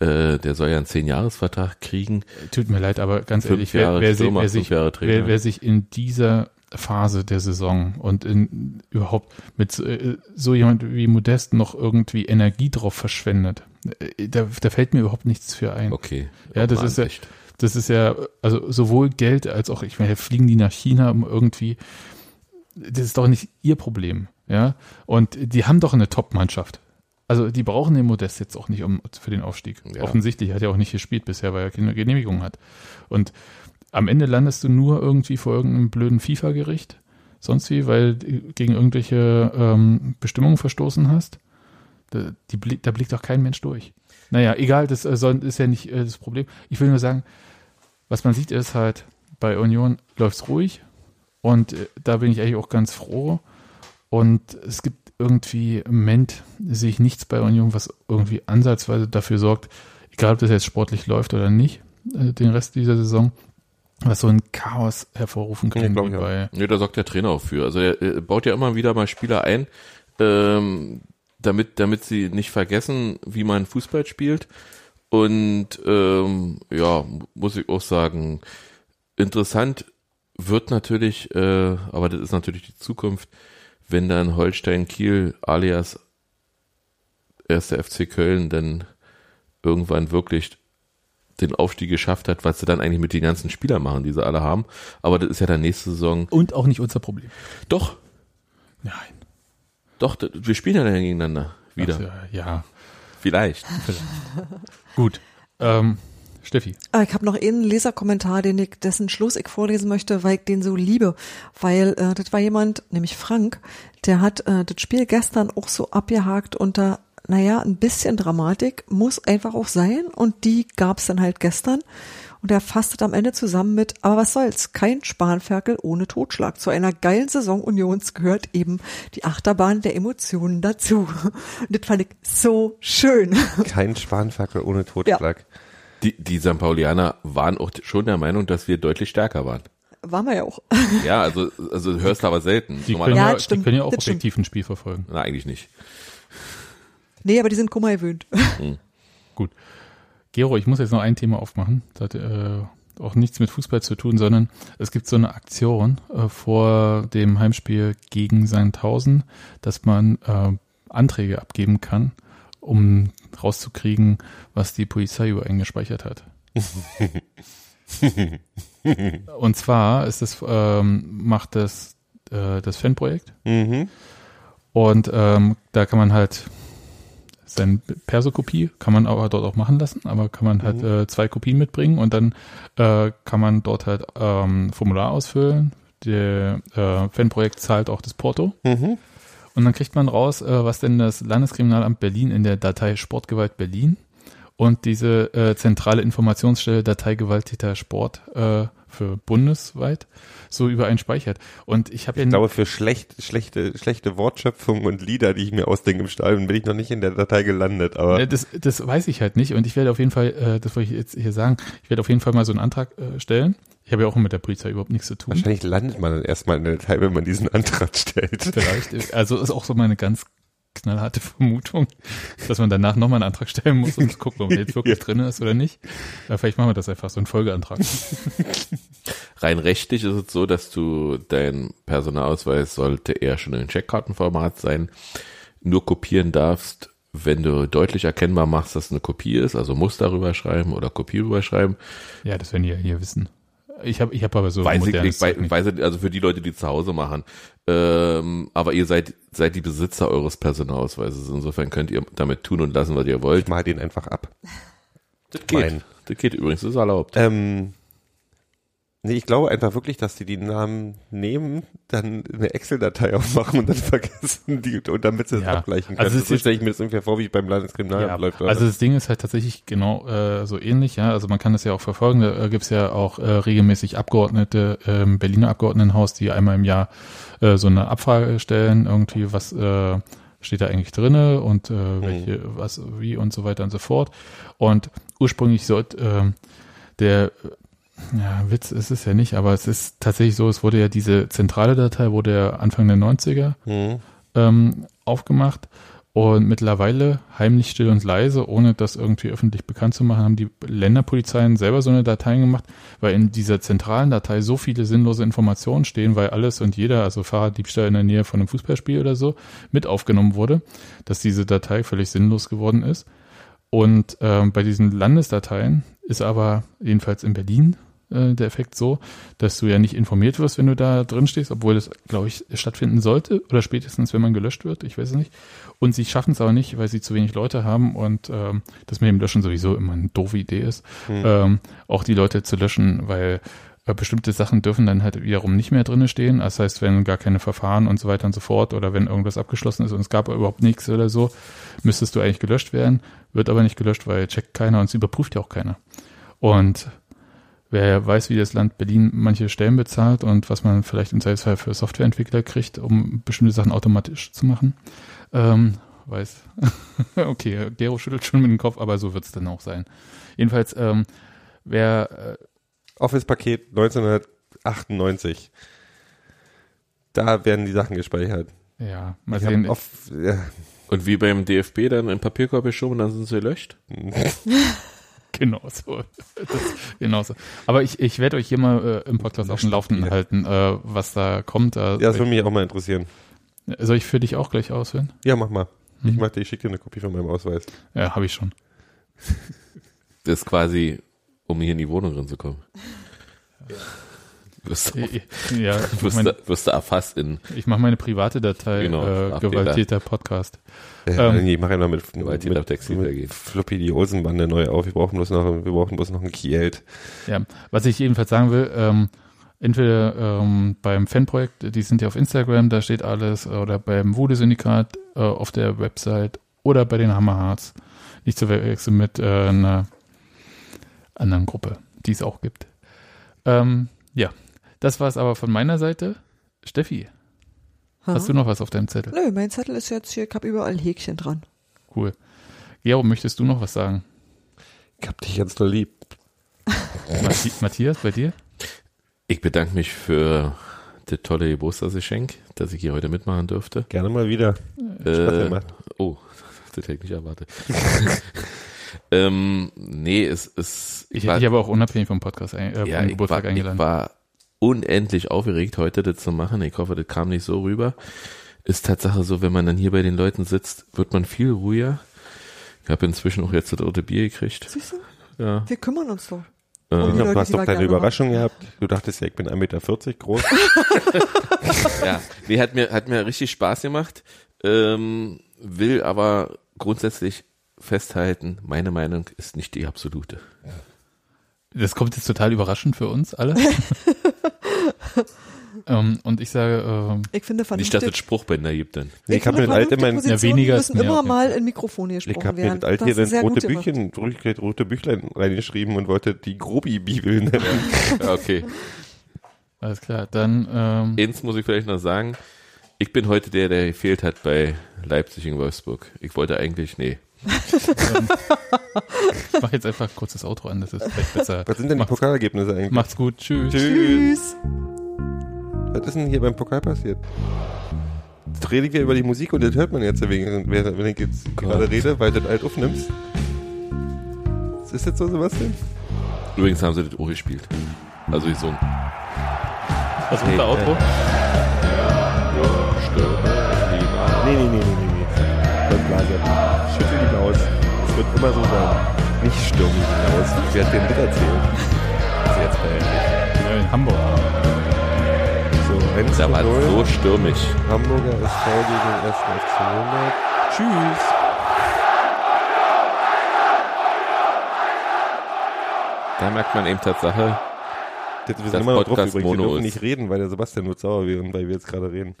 äh, der soll ja einen Zehn-Jahres-Vertrag kriegen. tut mir leid, aber ganz Fünf ehrlich, wer, wer, sich, Stürmer, wer, sich, Jahre Trainer. wer, wer sich in dieser Phase der Saison und in überhaupt mit so- äh, so jemand wie Modest noch irgendwie Energie drauf verschwendet, äh, da, da fällt mir überhaupt nichts für ein. Okay. Ja, das ist ja- Ansicht. Das ist ja, also sowohl Geld als auch, ich meine, fliegen die nach China um irgendwie, das ist doch nicht ihr Problem, ja. Und die haben doch eine Top-Mannschaft. Also die brauchen den Modest jetzt auch nicht um für den Aufstieg. Ja. Offensichtlich hat er auch nicht gespielt bisher, weil er keine Genehmigung hat. Und am Ende landest du nur irgendwie vor irgendeinem blöden FIFA-Gericht, sonst wie, weil du gegen irgendwelche ähm, Bestimmungen verstoßen hast. Da, die, da blickt doch kein Mensch durch. Naja, egal, das äh, ist ja nicht äh, das Problem. Ich will nur sagen, was man sieht, ist halt, bei Union läuft's ruhig und äh, da bin ich eigentlich auch ganz froh. Und es gibt irgendwie im Moment sehe ich nichts bei Union, was irgendwie ansatzweise dafür sorgt, egal ob das jetzt sportlich läuft oder nicht, äh, den Rest dieser Saison, was so ein Chaos hervorrufen Ja, kann ich auch. bei Nee, da sorgt der Trainer auch für. Also er, er baut ja immer wieder mal Spieler ein, ähm, damit, damit sie nicht vergessen, wie man Fußball spielt. Und ähm, ja, muss ich auch sagen, interessant wird natürlich, äh, aber das ist natürlich die Zukunft, wenn dann Holstein Kiel alias 1. FC Köln dann irgendwann wirklich den Aufstieg geschafft hat, was sie dann eigentlich mit den ganzen Spielern machen, die sie alle haben. Aber das ist ja dann nächste Saison. und auch nicht unser Problem. Doch, Nein. doch, wir spielen ja dann gegeneinander wieder. Also, ja, Vielleicht. gut. Ähm, Steffi. Ah, Ich habe noch einen Leserkommentar, den ich, dessen Schluss ich vorlesen möchte, weil ich den so liebe. Weil äh, das war jemand, nämlich Frank, der hat äh, das Spiel gestern auch so abgehakt unter, naja, ein bisschen Dramatik, muss einfach auch sein. Und die gab's dann halt gestern. Und er fasst es am Ende zusammen mit, aber was soll's, kein Spanferkel ohne Totschlag. Zu einer geilen Saison Unions gehört eben die Achterbahn der Emotionen dazu. (laughs) Und das fand ich so schön. Kein Spanferkel ohne Totschlag. Die, die St. Paulianer waren auch schon der Meinung, dass wir deutlich stärker waren. War wir ja auch. (laughs) Ja, also, also hörst du aber selten. Die können Ja, die können ja auch das stimmt. objektiv ein Spiel verfolgen. Na, eigentlich nicht. Nee, aber die sind Kummer gewöhnt. (laughs) Gut. Gero, ich muss jetzt noch ein Thema aufmachen. Das hat äh, auch nichts mit Fußball zu tun, sondern es gibt so eine Aktion äh, vor dem Heimspiel gegen Sandhausen, dass man äh, Anträge abgeben kann, um rauszukriegen, was die Polizei über einen gespeichert hat. (laughs) Und zwar ist es, ähm, macht das äh, das Fanprojekt Mhm. und ähm, da kann man halt seine Perso-Kopie kann man aber dort auch machen lassen, aber kann man halt äh, zwei Kopien mitbringen und dann äh, kann man dort halt ähm, Formular ausfüllen. Der äh, Fanprojekt zahlt auch das Porto Mhm. Und dann kriegt man raus, äh, was denn das Landeskriminalamt Berlin in der Datei Sportgewalt Berlin und diese äh, zentrale Informationsstelle Datei Gewalttäter Sport äh, für bundesweit so über einen speichert. Und ich habe ja Ich glaube, für schlecht, schlechte, schlechte Wortschöpfungen und Lieder, die ich mir ausdenke im Stadion, bin ich noch nicht in der Datei gelandet, aber Äh, Das, das weiß ich halt nicht und ich werde auf jeden Fall, äh, das wollte ich jetzt hier sagen, ich werde auf jeden Fall mal so einen Antrag äh, stellen. Ich habe ja auch mit der Polizei überhaupt nichts zu tun. wahrscheinlich landet man dann erstmal in der Datei, wenn man diesen Antrag stellt. Vielleicht. Also ist auch so meine ganz knallharte Vermutung, dass man danach nochmal einen Antrag stellen muss und gucken, ob der jetzt wirklich Ja. drin ist oder nicht. Äh, vielleicht machen wir das einfach so einen Folgeantrag. Rein rechtlich ist es so, dass du dein Personalausweis sollte eher schon in Checkkartenformat sein, nur kopieren darfst, wenn du deutlich erkennbar machst, dass es eine Kopie ist, also muss darüber schreiben oder Kopie rüberschreiben. Ja, das werden die ja hier wissen. Ich habe ich hab aber so Weiß ich nicht, weiß ich, also für die Leute, die zu Hause machen. Ähm, aber ihr seid, seid die Besitzer eures Personalausweises. Insofern könnt ihr damit tun und lassen, was ihr wollt. Ich mal den einfach ab. Das geht. Mein. Das geht übrigens, das ist erlaubt. Ähm, nee, ich glaube einfach wirklich, dass die die Namen nehmen, dann eine Excel-Datei aufmachen und dann (laughs) vergessen die, und damit sie es Ja. abgleichen Also können. ist so stelle ich mir das ungefähr vor, wie beim Landeskriminalamt Ja, läuft. also das Ding ist halt tatsächlich genau äh, so ähnlich, ja. Also man kann das ja auch verfolgen. Da äh, gibt's ja auch äh, regelmäßig Abgeordnete im Berliner Abgeordnetenhaus, die einmal im Jahr äh, so eine Abfrage stellen, irgendwie, was äh, steht da eigentlich drinne und äh, welche, was, wie und so weiter und so fort. Und ursprünglich sollte äh, der ja, Witz ist es ja nicht, aber es ist tatsächlich so, es wurde ja diese zentrale Datei, wurde ja Anfang der 90er Hm. ähm, aufgemacht und mittlerweile heimlich still und leise, ohne das irgendwie öffentlich bekannt zu machen, haben die Länderpolizeien selber so eine Datei gemacht, weil in dieser zentralen Datei so viele sinnlose Informationen stehen, weil alles und jeder, also Fahrraddiebstahl in der Nähe von einem Fußballspiel oder so, mit aufgenommen wurde, dass diese Datei völlig sinnlos geworden ist. Und ähm, bei diesen Landesdateien ist aber jedenfalls in Berlin äh, der Effekt so, dass du ja nicht informiert wirst, wenn du da drin stehst, obwohl das, glaube ich, stattfinden sollte oder spätestens, wenn man gelöscht wird, ich weiß es nicht. Und sie schaffen es aber nicht, weil sie zu wenig Leute haben und ähm, das mit dem Löschen sowieso immer eine doofe Idee ist, ähm, auch die Leute zu löschen, weil äh, bestimmte Sachen dürfen dann halt wiederum nicht mehr drinne stehen. Das heißt, wenn gar keine Verfahren und so weiter und so fort oder wenn irgendwas abgeschlossen ist und es gab überhaupt nichts oder so, müsstest du eigentlich gelöscht werden, wird aber nicht gelöscht, weil checkt keiner und es überprüft ja auch keiner. Und wer weiß, wie das Land Berlin manche Stellen bezahlt und was man vielleicht im Zweifelsfall für Softwareentwickler kriegt, um bestimmte Sachen automatisch zu machen, ähm, weiß. (laughs) okay, Gero schüttelt schon mit dem Kopf, aber so wird es dann auch sein. Jedenfalls, ähm, wer äh, Office-Paket 1998. Da werden die Sachen gespeichert. ja, mal Ich sehen. auf, ja, Und wie beim DFB dann im Papierkorb geschoben und dann sind sie gelöscht? (laughs) Genau so. Das, genau so. Aber ich, ich werde euch hier mal äh, im Podcast auf dem Laufenden halten, äh, was da kommt. Äh, ja, das würde mich auch mal interessieren. soll ich für dich auch gleich auswählen? Ja, mach mal. Ich Hm. mach dir, ich schicke dir eine Kopie von meinem Ausweis. Ja, habe ich schon. Das ist quasi, um hier in die Wohnung ranzukommen. (laughs) Wirst, du- Ja, ich mach wirst, meine, du- wirst du erfasst in ich mach meine private Datei, Genau, äh. Gewalttäter Podcast. Ja, Ähm, nee, ich mache ja noch mit, Gewalttäter mit, Taxi mit. Floppy die Hosenbande neu auf. Wir brauchen bloß noch, wir brauchen bloß noch ein Kielt. Ja, was ich jedenfalls sagen will, ähm, entweder ähm, beim Fanprojekt, die sind ja auf Instagram, da steht alles, oder beim Wude-Syndikat äh, auf der Website oder bei den Hammerhearts. Nicht zu verwechseln mit äh, einer anderen Gruppe, die es auch gibt. Ähm, ja, das war es aber von meiner Seite. Steffi, Ha? hast du noch was auf deinem Zettel? Nö, mein Zettel ist jetzt hier, ich habe überall ein Häkchen dran. Cool. Gero, möchtest du noch was sagen? Ich hab dich ganz doll lieb. (laughs) Matthias, bei dir? Ich bedanke mich für das tolle Geburtstagsgeschenk, dass ich hier heute mitmachen durfte. Gerne mal wieder. Spaß Äh, gemacht. oh, (laughs) das hätte ich nicht erwartet. (laughs) ähm, nee, es ist. Ich hätte dich aber auch unabhängig vom Podcast, ein, äh, ja, vom ich Geburtstag war, ich eingeladen. war unendlich aufgeregt, heute das zu machen. Ich hoffe, das kam nicht so rüber. Ist Tatsache so, wenn man dann hier bei den Leuten sitzt, wird man viel ruhiger. Ich habe inzwischen auch jetzt das dritte Bier gekriegt. Siehst du? Ja. Wir kümmern uns doch. Ich Äh, die glaub, Leute, du hast doch deine Überraschung gehabt. Du dachtest ja, ich bin 1,40 Meter groß. (laughs) ja, nee, hat mir, hat mir richtig Spaß gemacht. Ähm, will aber grundsätzlich festhalten, meine Meinung ist nicht die absolute. Das kommt jetzt total überraschend für uns alle. (laughs) ähm, und ich sage, ähm, Ich finde Nicht, dass es. Spruchbänder gibt dann. Nee, ich hab mir das alte mein- Ja, weniger müssen mehr, immer okay. mal in Mikrofone Ich gesprochen habe mir werden. das alte Das rote gemacht. Büchchen, rote, rote Büchlein reingeschrieben und wollte die Grobi-Bibel nennen. Ja, okay. alles klar, dann ähm, Eins muss ich vielleicht noch sagen. Ich bin heute der, der gefehlt hat bei Leipzig in Wolfsburg. Ich wollte eigentlich, nee. ich mache jetzt einfach ein kurzes Outro an, das ist vielleicht besser. Was sind denn die Pokalergebnisse eigentlich? Macht's gut, tschüss. Tschüss. Was ist denn hier beim Pokal passiert? Jetzt rede ich wieder über die Musik und das hört man jetzt, wegen, wenn ich jetzt gerade rede, weil du das alt aufnimmst. Was ist jetzt so, Sebastian? Übrigens haben sie das auch gespielt. Also gesungen. Was ist unser Outro? Nee, nee, nee, nee, nee, nee. Blase. Schüttel die Maus. Es wird immer so sein. Nicht stürmen die Maus. Ich werde dir das erzählen. Das ist jetzt peinlich. Ja, in Hamburg. So, 1 Da war 0. es so stürmisch. Hamburger SV gegen 1. FC Nürnberg. Tschüss. Da merkt man eben Tatsache, Jetzt, wir Das sind immer noch drauf übrigens. Wir dürfen nicht reden, weil der Sebastian wird sauer werden, weil wir jetzt gerade reden.